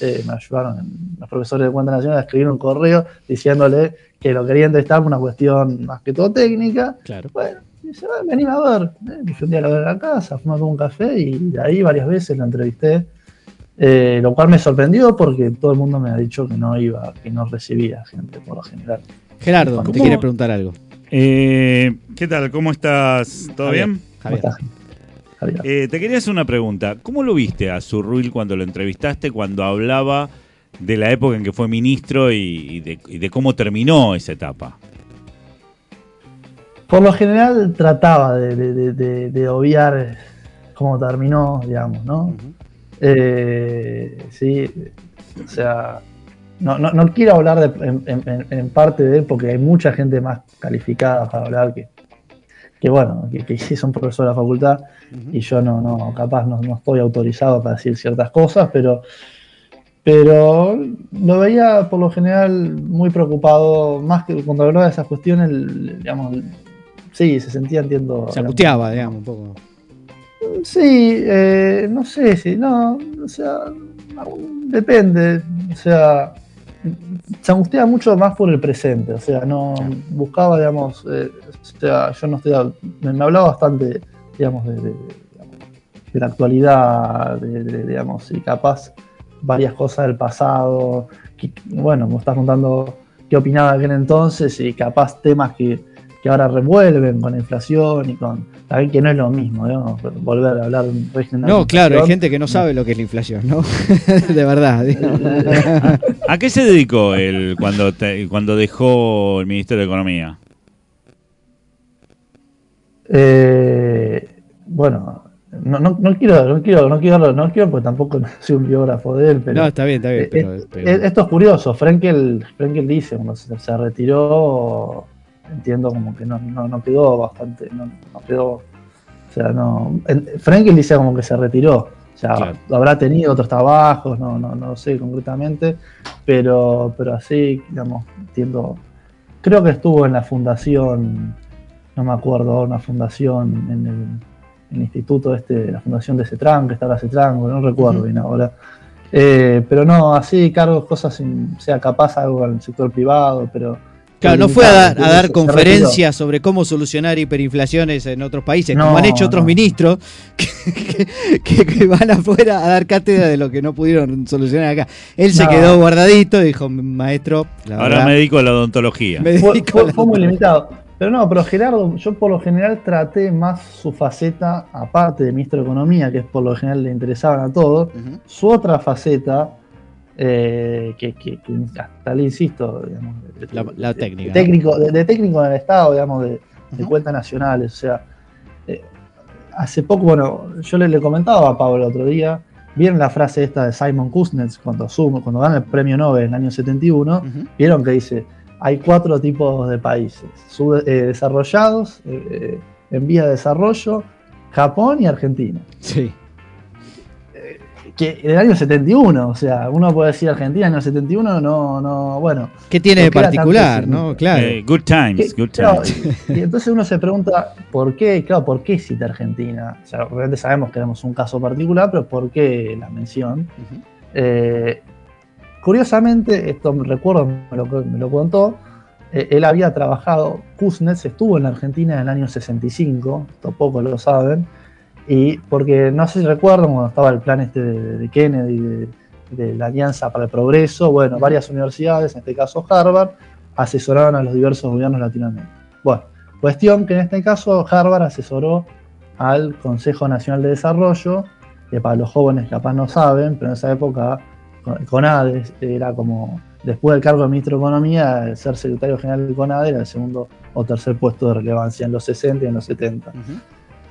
eh, me ayudaron los profesores de cuentas nacionales a escribir un correo diciéndole que lo quería entrevistar por una cuestión más que todo técnica. Claro. Bueno, y dice, "Ah, a ver. Eh, me fui un día a la ver a la casa, tomar un café y de ahí varias veces lo entrevisté. Eh, lo cual me sorprendió porque todo el mundo me ha dicho que no iba, que no recibía gente por lo general. Gerardo, te quiere preguntar algo. Eh, ¿Qué tal? ¿Cómo estás? ¿Todo Javier. bien? ¿Cómo Javier. estás, Javier? Eh, te quería hacer una pregunta. ¿Cómo lo viste a Zurruil cuando lo entrevistaste, cuando hablaba de la época en que fue ministro y, y de, y de cómo terminó esa etapa? Por lo general trataba de, de- de- de- de obviar cómo terminó, digamos, ¿no? Eh, sí, o sea, no, no- no quiero hablar de- en, en- en parte de él porque hay mucha gente más calificada para hablar que, que bueno, que, que son profesores de la facultad y yo no, no capaz no, no estoy autorizado para decir ciertas cosas, pero, pero lo veía por lo general muy preocupado, más que cuando hablaba de esas cuestiones, digamos, sí, se sentía, entiendo. Se angustiaba, digamos, un poco. Sí, eh, no sé si, no, o sea, depende, o sea, se angustiaba mucho más por el presente, o sea, no buscaba, digamos, eh, o sea, yo no estoy, me, me hablaba bastante, digamos, de, de- de la actualidad, de, de- digamos, y capaz varias cosas del pasado, que- bueno, me estás contando qué opinaba aquel entonces y capaz temas que, que ahora revuelven con la inflación y con, también que no es lo mismo, ¿no? volver a hablar de un régimen de No, claro, hay gente que no sabe lo que es la inflación, ¿no? de verdad. ¿A qué se dedicó él cuando, te- cuando dejó el Ministerio de Economía? Eh, bueno, no, no, no quiero, no quiero, no quiero, no quiero, porque tampoco soy un biógrafo de él, pero No, está bien, está bien. eh, Pero, eh, pero- esto es curioso. Frenkel, Frenkel dice cuando se, se retiró, entiendo como que no, no, no quedó bastante, no, no quedó, o sea, no. en- Frenkel dice como que se retiró. O sea, Claro. habrá tenido otros trabajos, no, no, no sé concretamente, pero, pero así, digamos, entiendo. Creo que estuvo en la fundación, no me acuerdo, una fundación en el, en el instituto este, la fundación de Cetran, que está ahora Cetran, no recuerdo Ujú. bien ahora. Eh, pero no, así cargos, cosas, sin- sea capaz algo al sector privado, pero. Claro, no fue a, dar- a conferencias sobre cómo solucionar hiperinflaciones en otros países, No, como han hecho otros no. ministros que, que- que van afuera a dar cátedra de lo que no pudieron solucionar acá. Él se No. quedó guardadito y dijo, maestro, la Ahora verdad, me dedico a la odontología. me Fue, dedico fue- a la fue muy limitado. Pero no, pero Gerardo, yo por lo general traté más su faceta, aparte de ministro de Economía, que es por lo general le interesaban a todos, su otra faceta, eh, que, que- que hasta le insisto, digamos, de, La- técnica, de técnico, de, de técnico en el Estado, digamos, de, cuentas nacionales. O sea, eh, hace poco, bueno, yo le, le comentaba a Pablo el otro día, vieron la frase esta de Simon Kuznets cuando, asume- cuando gana el premio Nobel en el año 71, Ujú. vieron que dice, hay cuatro tipos de países, sub- eh, desarrollados, en vía de desarrollo, Japón y Argentina. Sí. Que en el año 71, o sea, uno puede decir Argentina en el año 71, no, no, bueno. ¿Qué tiene de ¿Por qué era tan particular, no? Claro. Eh, good times, ¿Qué- good claro, times. y entonces uno se pregunta, ¿por qué? Claro, ¿por qué cita Argentina? O sea, realmente sabemos que tenemos un caso particular, pero ¿por qué la mención? Eh, curiosamente, esto me recuerdo, me lo, me lo contó, eh, él había trabajado, Kuznets estuvo en la Argentina en el año 65, esto pocos lo saben, y porque no sé si recuerdan cuando estaba el plan este de, de Kennedy, de, de la Alianza para el Progreso, bueno, varias universidades, en este caso Harvard, asesoraron a los diversos gobiernos latinoamericanos. Bueno, cuestión que en este caso Harvard asesoró al Consejo Nacional de Desarrollo, que para los jóvenes capaz no saben, pero en esa época con- CONADE era como, después del cargo de ministro de Economía, el ser secretario general del CONADE era el segundo o tercer puesto de relevancia en los 60 y en los 70. Ujú.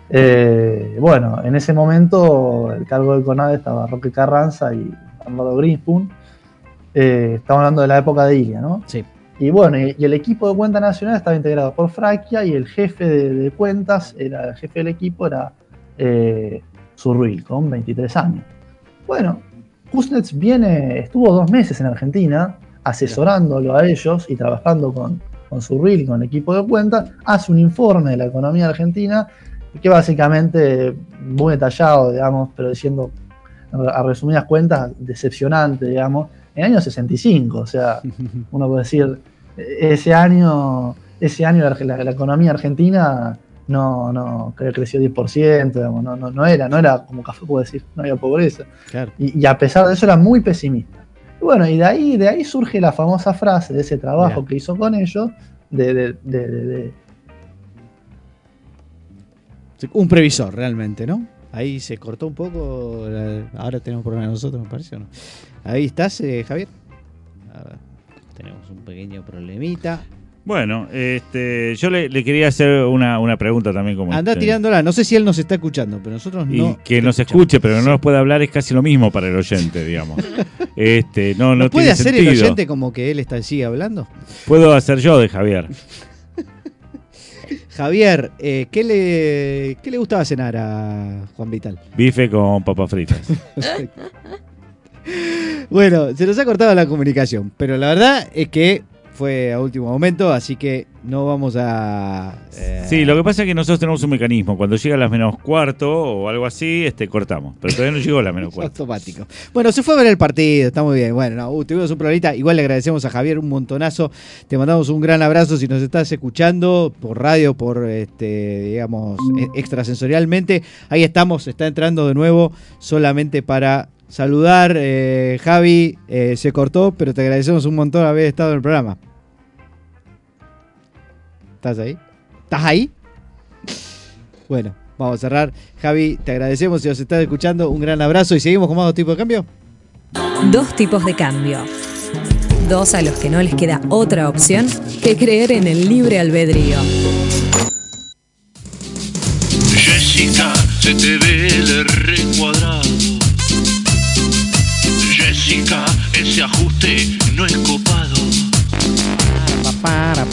Eh, bueno, en ese momento el cargo de CONADE estaba Roque Carranza y Bernardo Greenspoon. Eh, estamos hablando de la época de Ilia, ¿no? Sí. Y bueno, y, y el equipo de cuenta nacional estaba integrado por Fraquia y el jefe de, de cuentas, era el jefe del equipo era eh, con 23 años. Bueno, Kuznets viene, estuvo dos meses en Argentina asesorándolo a ellos y trabajando con, con Zurril con el equipo de cuentas, hace un informe de la economía argentina que básicamente muy detallado, digamos, pero diciendo a resumidas cuentas, decepcionante, digamos, en el año 65, o sea, uno puede decir, ese año, ese año la, economía argentina no, no creo que creció 10%, digamos, no, no, no era, no era como Café puede decir, no había pobreza. Claro. Y, y a pesar de eso era muy pesimista. Y bueno, y de ahí, de ahí surge la famosa frase de ese trabajo Mirá. que hizo con ellos, de, de- de- de- Un previsor, realmente, ¿no? Ahí se cortó un poco. Ahora tenemos problemas nosotros, me parece, ¿o no? Ahí estás, eh, Javier. A ver, tenemos un pequeño problemita. Bueno, este, yo le, le quería hacer una, una pregunta también como Anda este, tirándola. No sé si él nos está escuchando, pero nosotros y no. que nos escuchamos. escuche, pero no nos pueda hablar es casi lo mismo para el oyente, digamos. Este, no, no ¿No puede tiene hacer sentido. el oyente como que él está, sigue hablando? Puedo hacer yo de Javier. Javier, eh, ¿qué, le, ¿qué le gustaba cenar a Juan Vital? Bife con papas fritas. Bueno, se nos ha cortado la comunicación, pero la verdad es que fue a último momento, así que no vamos a... eh, Sí, lo que pasa es que nosotros tenemos un mecanismo. Cuando llega a las menos cuarto o algo así, este, cortamos. Pero todavía no llegó a las menos cuarto. automático. Bueno, se fue a ver el partido, está muy bien. Bueno, no, uh, tuvimos un problemita. Igual le agradecemos a Javier un montonazo. Te mandamos un gran abrazo si nos estás escuchando por radio, por este, digamos, e- extrasensorialmente. Ahí estamos, está entrando de nuevo solamente para saludar. eh, Javi, eh, se cortó, pero te agradecemos un montón haber estado en el programa. ¿Estás ahí? ¿Estás ahí? Bueno, vamos a cerrar. Javi, te agradecemos si nos estás escuchando. Un gran abrazo y seguimos con más dos tipos de cambio. Dos tipos de cambio. Dos a los que no les queda otra opción que creer en el libre albedrío. Jessica, se te ve el recuadrado.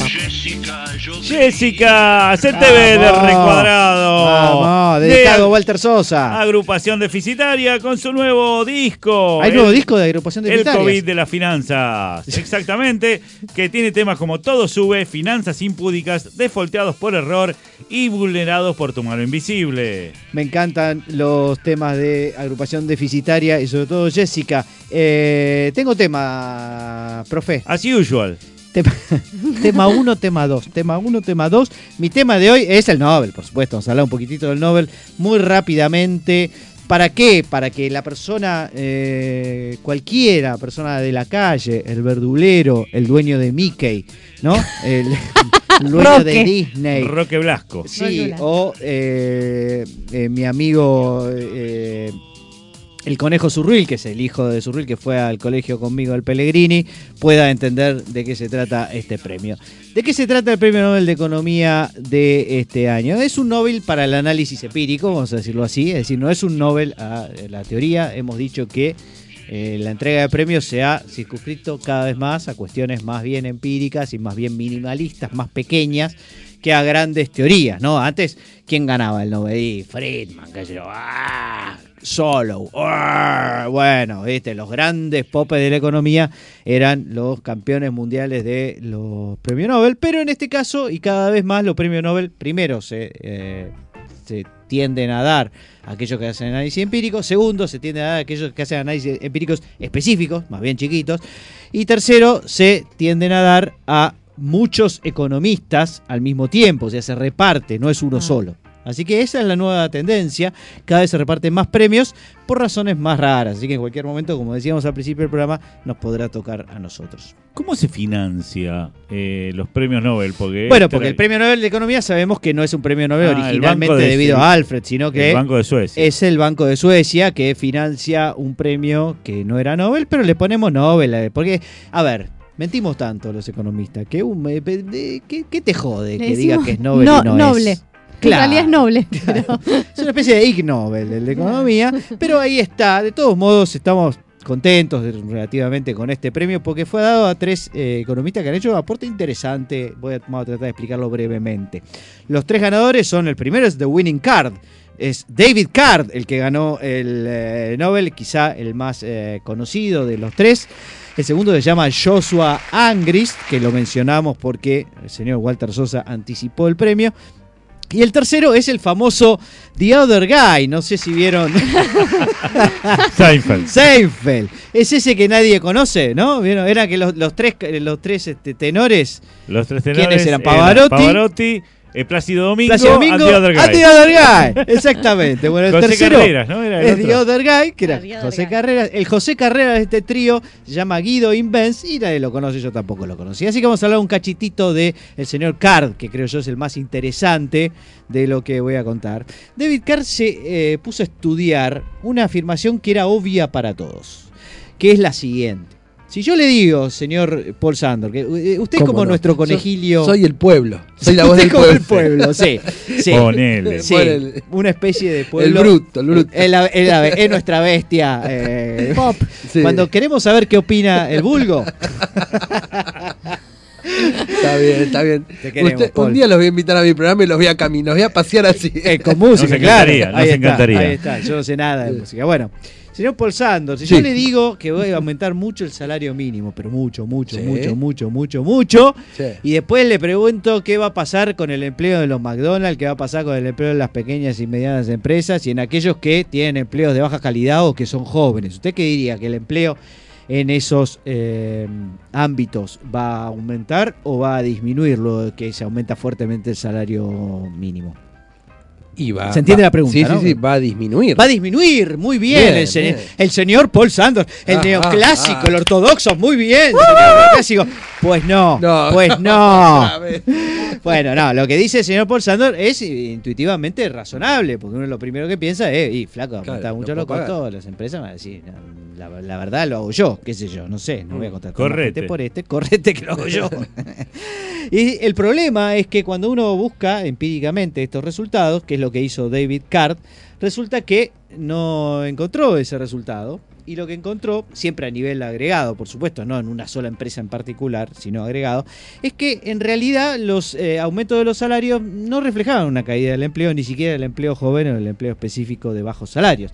Jessica, yo Jessica, se te ve de Vamos. recuadrado. Vamos, De dedicado a Walter Sosa. Agrupación deficitaria con su nuevo disco. Hay El- nuevo disco de agrupación de El. COVID de las finanzas. Exactamente. Que tiene temas como Todo sube, Finanzas impúdicas, Defolteados por error y Vulnerados por tu mano invisible. Me encantan los temas de agrupación deficitaria y sobre todo Jessica. Eh, tengo tema, profe. As usual. Tema- Tema 1, tema 2. Tema 1, tema 2. Mi tema de hoy es el Nobel, por supuesto. Vamos a hablar un poquitito del Nobel muy rápidamente. ¿Para qué? Para que la persona, eh, cualquiera persona de la calle, el verdulero, el dueño de Mickey, ¿no? El, el dueño de. Disney. Roque Blasco. Sí, Roque o eh, eh, mi amigo eh, el conejo Zurruil, que es el hijo de Zurruil, que fue al colegio conmigo al Pellegrini, pueda entender de qué se trata este premio. ¿De qué se trata el Premio Nobel de Economía de este año? Es un Nobel para el análisis empírico, vamos a decirlo así, es decir, no es un Nobel a la teoría, hemos dicho que eh, la entrega de premios se ha circunscrito cada vez más a cuestiones más bien empíricas y más bien minimalistas, más pequeñas que a grandes teorías, ¿no? Antes, ¿quién ganaba el Nobel? Y Friedman, sé yo, ¡ah! Solo, ¡ah! bueno, viste, los grandes popes de la economía eran los campeones mundiales de los premios Nobel, pero en este caso, y cada vez más, los premios Nobel primero se, eh, se tienden a dar a aquellos que hacen análisis empírico, segundo, se tienden a dar a aquellos que hacen análisis empíricos específicos, más bien chiquitos, y tercero, se tienden a dar a muchos economistas al mismo tiempo, o sea, se reparte, no es uno solo. Así que esa es la nueva tendencia, cada vez se reparten más premios por razones más raras, así que en cualquier momento, como decíamos al principio del programa, nos podrá tocar a nosotros. ¿Cómo se financia eh, los premios Nobel? Porque Bueno, este porque el Premio Nobel de Economía sabemos que no es un Premio Nobel Ah, originalmente de- debido a Alfred, sino que el Banco de Suecia. es el Banco de Suecia que financia un premio que no era Nobel, pero le ponemos Nobel. Porque, a ver, mentimos tanto los economistas, que un, eh, pe- de- ¿qué, qué te jode Le que diga que es Nobel no- y no noble. es? En realidad es noble. pero- Es una especie de Ig Nobel, el de economía, pero ahí está. De todos modos, estamos contentos relativamente con este premio porque fue dado a tres eh, economistas que han hecho un aporte interesante. Voy a, vamos a tratar de explicarlo brevemente. Los tres ganadores son, el primero es The Winning Card. Es David Card el que ganó el eh, Nobel, quizá el más eh, conocido de los tres. El segundo se llama Joshua Angrist, que lo mencionamos porque el señor Walter Sosa anticipó el premio. Y el tercero es el famoso The Other Guy. No sé si vieron. Seinfeld. Seinfeld. Es ese que nadie conoce, ¿no? ¿Vieron? Era que los, los tres, los tres este, tenores. Los tres tenores ¿Quiénes eran? eran Pavarotti. Pavarotti, eh, Plácido Domingo, Plácido Domingo, and the Other Guy. and the Other Guy. Exactamente. Bueno, el José tercero Carreras, ¿no? Era el es The. Other Guy, que era The José. Carreras. El José Carreras de este trío se llama Guido Invens y nadie lo conoce, yo tampoco lo conocí. Así que vamos a hablar un cachitito de el señor Card, que creo yo es el más interesante de lo que voy a contar. David Card se eh, puso a estudiar una afirmación que era obvia para todos, que es la siguiente. Si yo le digo, señor Paul Sandor, que eh, usted es ¿Cómo como no? nuestro Soy- conejillo. Soy el pueblo. Soy la voz Usted del es como pueblo. el pueblo, sí. sí. Ponele. Sí, Ponele. una especie de El pueblo. bruto, el bruto. Es, la- es la- es nuestra bestia eh, pop. Sí. Cuando queremos saber qué opina el vulgo, Está bien, está bien. Te queremos, Usted- un día los voy a invitar a mi programa y los voy a caminar, los voy a pasear así. eh, con música, Nos claro. encantaría, nos ahí está, encantaría. ahí está, yo no sé nada de música. Bueno, señor Paul Sandor, si Sí. yo le digo que voy a aumentar mucho el salario mínimo, pero mucho, mucho, Sí. mucho, mucho, mucho, mucho, Sí. y después le pregunto qué va a pasar con el empleo de los McDonald's, qué va a pasar con el empleo de las pequeñas y medianas empresas y en aquellos que tienen empleos de baja calidad o que son jóvenes. ¿Usted qué diría? ¿Que el empleo en esos eh, ámbitos va a aumentar o va a disminuir lo que se aumenta fuertemente el salario mínimo? Y va- ¿Se entiende va- la pregunta, Sí, no? sí, sí, va a disminuir. Va a disminuir, muy bien, Bien, el, se- bien. el señor Paul Sanders, el Ah, neoclásico, ah, el ortodoxo, muy bien, neoclásico. Pues no, No, pues no. Bueno, no, lo que dice el señor Paul Sanders es intuitivamente razonable, porque uno lo primero que piensa es, y flaco, Claro, no mucho pagar. costos, las empresas van a decir, la, la verdad lo hago yo, qué sé yo, no sé, no voy a contratar más Correte. por este, correte que lo hago yo. y el problema es que cuando uno busca empíricamente estos resultados, que es lo que hizo David Card, resulta que no encontró ese resultado. Y lo que encontró, siempre a nivel agregado, por supuesto, no en una sola empresa en particular, sino agregado, es que en realidad los eh, aumentos de los salarios no reflejaban una caída del empleo, ni siquiera el empleo joven o el empleo específico de bajos salarios.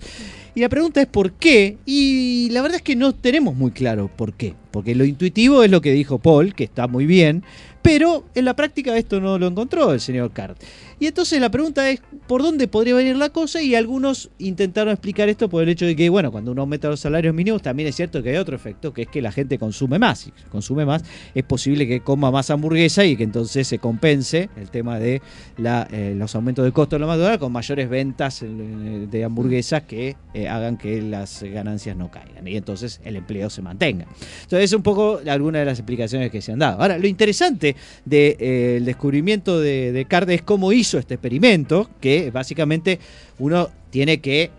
Y la pregunta es por qué, y la verdad es que no tenemos muy claro por qué, porque lo intuitivo es lo que dijo Paul, que está muy bien, pero en la práctica esto no lo encontró el señor Card. Y entonces la pregunta es por dónde podría venir la cosa y algunos intentaron explicar esto por el hecho de que, bueno, cuando uno aumenta los salarios mínimos también es cierto que hay otro efecto, que es que la gente consume más. Si consume más, es posible que coma más hamburguesa y que entonces se compense el tema de la, eh, los aumentos de costo de la McDonald's con mayores ventas eh, de hamburguesas que eh, hagan que las ganancias no caigan y entonces el empleo se mantenga. Entonces Entonces, un poco algunas de las explicaciones que se han dado. Ahora, lo interesante del descubrimiento de Descartes es cómo hizo este experimento, que básicamente uno tiene que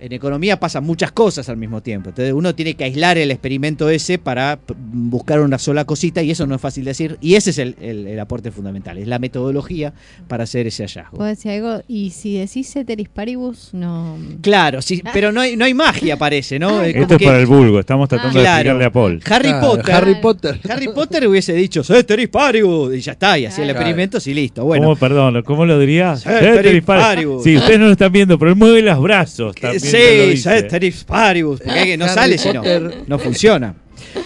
en economía pasan muchas cosas al mismo tiempo. Entonces uno tiene que aislar el experimento ese para buscar una sola cosita y eso no es fácil de decir. Y ese es el, el- el aporte fundamental, es la metodología para hacer ese hallazgo. ¿Puedo decir algo? Y si decís ceteris paribus, no. Claro, sí, pero no hay, no hay magia, parece, ¿no? Como Esto es que para el vulgo, estamos tratando Ah. de Claro. explicarle a Paul. Harry Claro, Potter. Harry Potter. Harry Potter hubiese dicho ceteris paribus y ya está, y hacía el experimento y listo. Bueno, ¿Cómo, perdón, ¿cómo lo dirías? Ceteris paribus. Sí, ustedes no lo están viendo, pero él mueve los brazos. también Sí, ceteris paribus, porque que- no Harry sale si no, Potter. no funciona.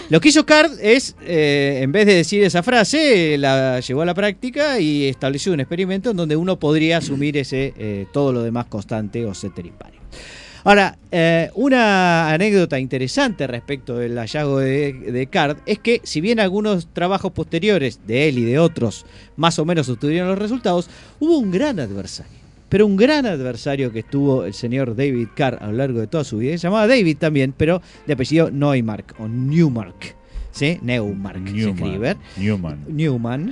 Lo que hizo Card es, eh, en vez de decir esa frase, la llevó a la práctica y estableció un experimento en donde uno podría asumir ese eh, todo lo demás constante o ceteris paribus. Ahora, eh, una anécdota interesante respecto del hallazgo de, de Card es que, si bien algunos trabajos posteriores de él y de otros más o menos obtuvieron los resultados, hubo un gran adversario. Pero un gran adversario que estuvo el señor David Carr a lo largo de toda su vida, se llamaba David también, pero de apellido Neumark o Newmark. ¿Sí? Neumark se escribe. Newman. Newman.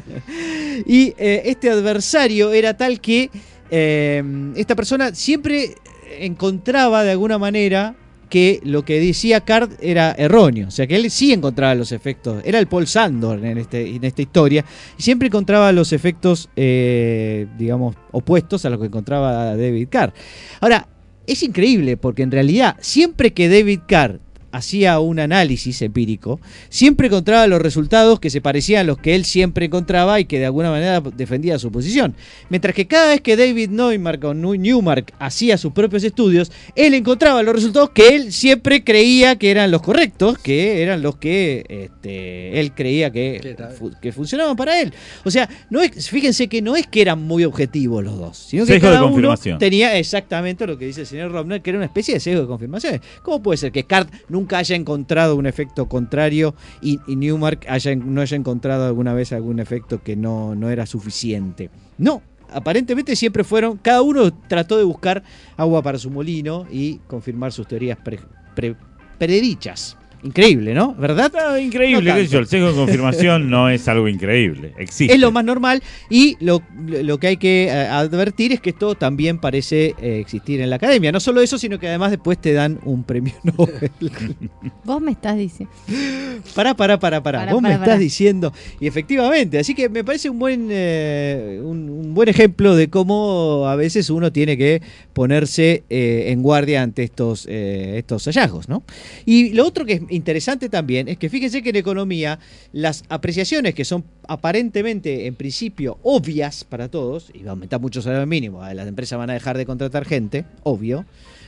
y eh, este adversario era tal que eh, esta persona siempre encontraba de alguna manera que lo que decía Card era erróneo. O sea, que él sí encontraba los efectos. Era el Paul Sandor en, este, esta historia. Y siempre encontraba los efectos, eh, digamos, opuestos a los que encontraba David Carr. Ahora, es increíble porque en realidad, siempre que David Carr hacía un análisis empírico, siempre encontraba los resultados que se parecían a los que él siempre encontraba y que de alguna manera defendía su posición. Mientras que cada vez que David Neumark o Newmark hacía sus propios estudios, él encontraba los resultados que él siempre creía que eran los correctos, que eran los que este, él creía que, que funcionaban para él. O sea, no es, fíjense que no es que eran muy objetivos los dos, sino que Sesgo de cada uno tenía exactamente lo que dice el señor Robner, que era una especie de sesgo de confirmación. ¿Cómo puede ser que Card nunca haya encontrado un efecto contrario y, Newmark haya, no haya encontrado alguna vez algún efecto que no, no era suficiente? No. Aparentemente siempre fueron, cada uno trató de buscar agua para su molino y confirmar sus teorías pre- pre- predichas. Increíble, ¿no? ¿Verdad? No, increíble, No qué sé yo, el sesgo de confirmación no es algo increíble, existe. Es lo más normal y lo, lo que hay que eh, advertir es que esto también parece eh, existir en la academia. No solo eso, sino que además después te dan un premio Nobel. Vos me estás diciendo. Pará, pará, pará, pará. Pará, Vos me pará, estás diciendo. Y efectivamente, así que me parece un buen, eh, un, un buen ejemplo de cómo a veces uno tiene que ponerse eh, en guardia ante estos, eh, estos hallazgos, ¿no? Y lo otro que es interesante también es que fíjense que en economía las apreciaciones que son aparentemente, en principio, obvias para todos, y va a aumentar mucho el salario mínimo, las empresas van a dejar de contratar gente, obvio.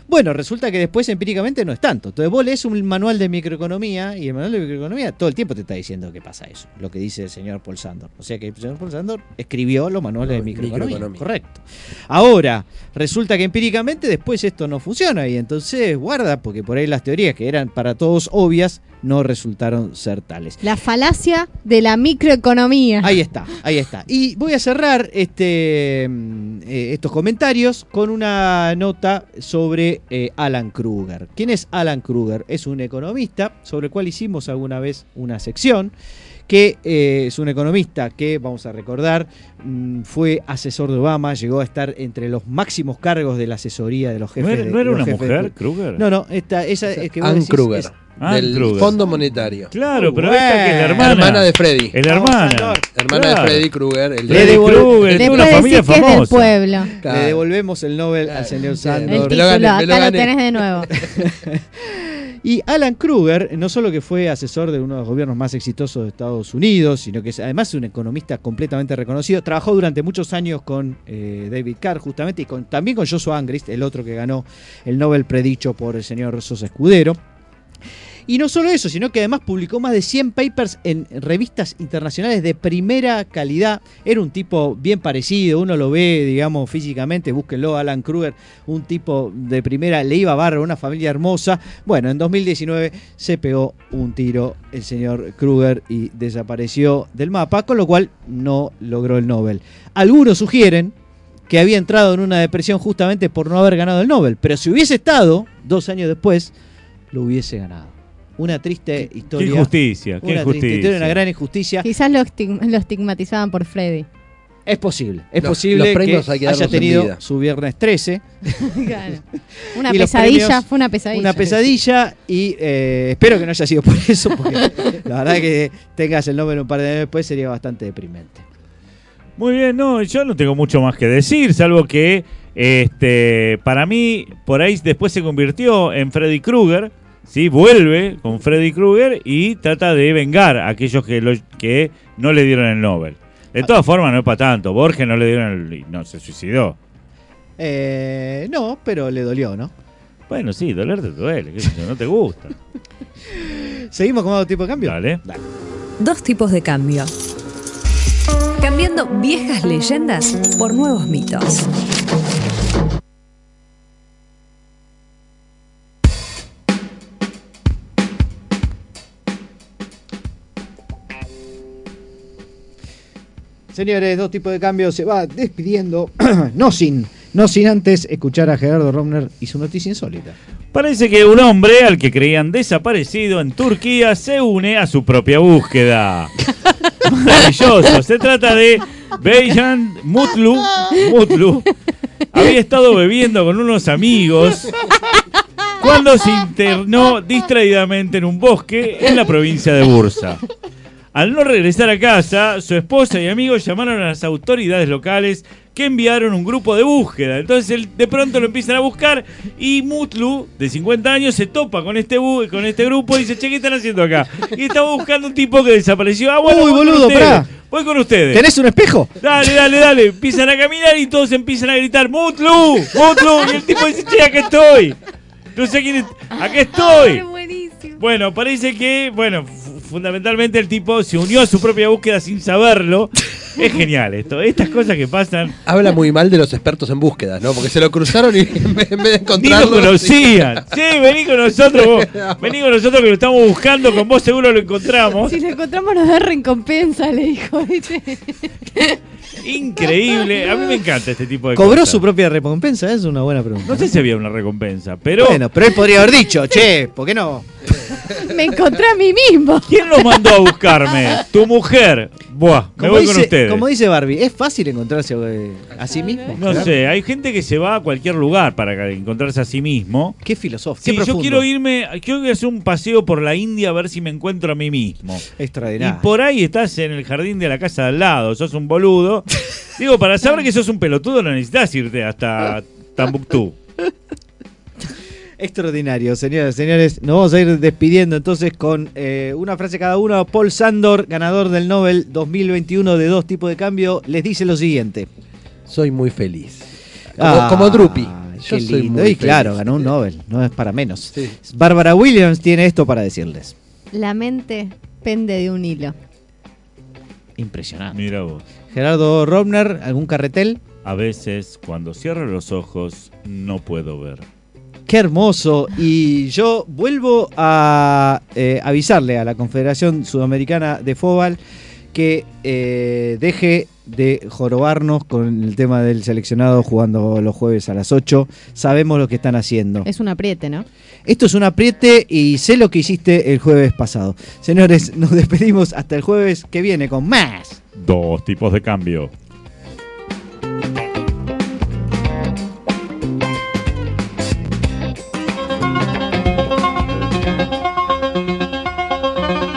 Bueno, resulta que después empíricamente no es tanto. Entonces vos lees un manual de microeconomía y el manual de microeconomía todo el tiempo te está diciendo que pasa eso, lo que dice el señor Paul Sandor. O sea que el señor Paul Sandor escribió los manuales de microeconomía. microeconomía. Correcto. Ahora, resulta que empíricamente después esto no funciona y entonces guarda, porque por ahí las teorías que eran para todos obvias no resultaron ser tales. La falacia de la microeconomía. Ahí está, ahí está. Y voy a cerrar este, mm, eh, estos comentarios con una nota sobre eh, Alan Kruger. ¿Quién es Alan Kruger? Es un economista sobre el cual hicimos alguna vez una sección que eh, es un economista que, vamos a recordar, mm, fue asesor de Obama, llegó a estar entre los máximos cargos de la asesoría de los ¿No jefes. era, de- no era una mujer, de- Kruger? No, no, esta, esa es que vos Ann decís Kruger. es- Ann del Kruger. Fondo Monetario. Claro, pero esta que es la bueno. hermana. Hermana de Freddy. Es la Vamos, hermana. Sandor. Hermana Claro. de Freddy Kruger. El Le de Freddy es Después una familia que es del famosa. pueblo. Claro. Le devolvemos el Nobel al Ah, señor El Sandor. Me lo gané, lo tenés de nuevo. Y Alan Kruger, no solo que fue asesor de uno de los gobiernos más exitosos de Estados Unidos, sino que es además un economista completamente reconocido, trabajó durante muchos años con eh, David Carr, justamente, y con, también con Joshua Angrist, el otro que ganó el Nobel predicho por el señor Sosa Escudero. Y no solo eso, sino que además publicó más de 100 papers en revistas internacionales de primera calidad. Era un tipo bien parecido, uno lo ve, digamos, físicamente, búsquenlo, Alan Kruger, un tipo de primera, le iba bárbaro, una familia hermosa. Bueno, en 2019 se pegó un tiro el señor Kruger y desapareció del mapa, con lo cual no logró el Nobel. Algunos sugieren que había entrado en una depresión justamente por no haber ganado el Nobel, pero si hubiese estado dos años después, lo hubiese ganado. Una triste Qué historia. injusticia, qué una triste historia, injusticia. una gran injusticia. Quizás lo, estig- lo estigmatizaban por Freddy. Es posible, es Los- posible los premios que hay que haya tenido vida. su viernes 13, Claro. Una Y pesadilla, premios, fue una pesadilla. una pesadilla y eh, espero que no haya sido por eso, porque la verdad que tengas el nombre un par de años después sería bastante deprimente. Muy bien, no, yo no tengo mucho más que decir, salvo que este, para mí, por ahí después se convirtió en Freddy Krueger, ¿sí? vuelve con Freddy Krueger y trata de vengar a aquellos que, lo- que no le dieron el Nobel. De todas formas, no es para tanto, Borges no le dieron el... No, se suicidó. Eh, no, pero le dolió, ¿no? Bueno, sí, doler te duele, qué sé yo, no te gusta. ¿Seguimos con otro tipo de cambio? Dale. Dos tipos de cambio. Cambiando viejas leyendas por nuevos mitos. Señores, dos tipos de cambio se va despidiendo, no sin, no sin antes escuchar a Gerardo Romner y su noticia insólita. Parece que un hombre al que creían desaparecido en Turquía se une a su propia búsqueda. Maravilloso. Se trata de Beyan Mutlu. Mutlu. Había estado bebiendo con unos amigos cuando se internó distraídamente en un bosque en la provincia de Bursa. Al no regresar a casa, su esposa y amigos llamaron a las autoridades locales que enviaron un grupo de búsqueda. Entonces él, de pronto lo empiezan a buscar y Mutlu, de 50 años, se topa con este, bu- con este grupo y dice, che, ¿qué están haciendo acá? Y estaba buscando un tipo que desapareció. Ah, bueno, Uy, voy con boludo, ustedes, pará. Voy con ustedes. ¿Tenés un espejo? Dale, dale, dale. Empiezan a caminar y todos empiezan a gritar, Mutlu, Mutlu. Y el tipo dice, che, acá estoy. No sé quién es. Acá estoy. buenísimo. Bueno, parece que, bueno, fundamentalmente el tipo se unió a su propia búsqueda sin saberlo. Es genial esto. Estas cosas que pasan. Habla muy mal de los expertos en búsquedas, ¿no? Porque se lo cruzaron y en vez de Ni lo encontrarlo. conocían. Sí, vení con nosotros vos. Vení con nosotros que lo estamos buscando. Con vos seguro lo encontramos. Si lo encontramos nos da recompensa, le dijo. ¿viste? Increíble. A mí me encanta este tipo de ¿Cobró cosas. su propia recompensa? Es una buena pregunta. No sé si había una recompensa, pero. Bueno, pero él podría haber dicho, che, ¿por qué no? Me encontré a mí mismo. ¿Quién lo mandó a buscarme? Tu mujer. Buah, me Como voy dice, con ustedes. como dice Barbie, ¿es fácil encontrarse eh, a sí mismo? No sé, hay gente que se va a cualquier lugar para encontrarse a sí mismo. Qué filosófico. Sí, qué yo quiero irme, quiero hacer un paseo por la India a ver si me encuentro a mí mismo. Y Extraordinario. por ahí estás en el jardín de la casa de al lado, sos un boludo. Digo, para saber que sos un pelotudo no necesitas irte hasta Tambuctú. Extraordinario, señoras y señores. Nos vamos a ir despidiendo entonces con eh, una frase cada uno. Paul Sandor, ganador del Nobel 2021 de dos tipos de cambio, les dice lo siguiente. Soy muy feliz. Como, Ah, como Drupi. Yo Qué soy lindo. muy Y claro, feliz. ganó un Nobel, no es para menos. Sí. Bárbara Williams tiene esto para decirles. La mente pende de un hilo. Impresionante. Mira vos. Gerardo Robner, ¿algún carretel? A veces, cuando cierro los ojos, no puedo ver. Qué hermoso. Y yo vuelvo a eh, avisarle a la Confederación Sudamericana de Fóbal que eh, deje de jorobarnos con el tema del seleccionado jugando los jueves a las 8. Sabemos lo que están haciendo. Es un apriete, ¿no? Esto es un apriete y sé lo que hiciste el jueves pasado. Señores, nos despedimos hasta el jueves que viene con más. Dos tipos de cambio.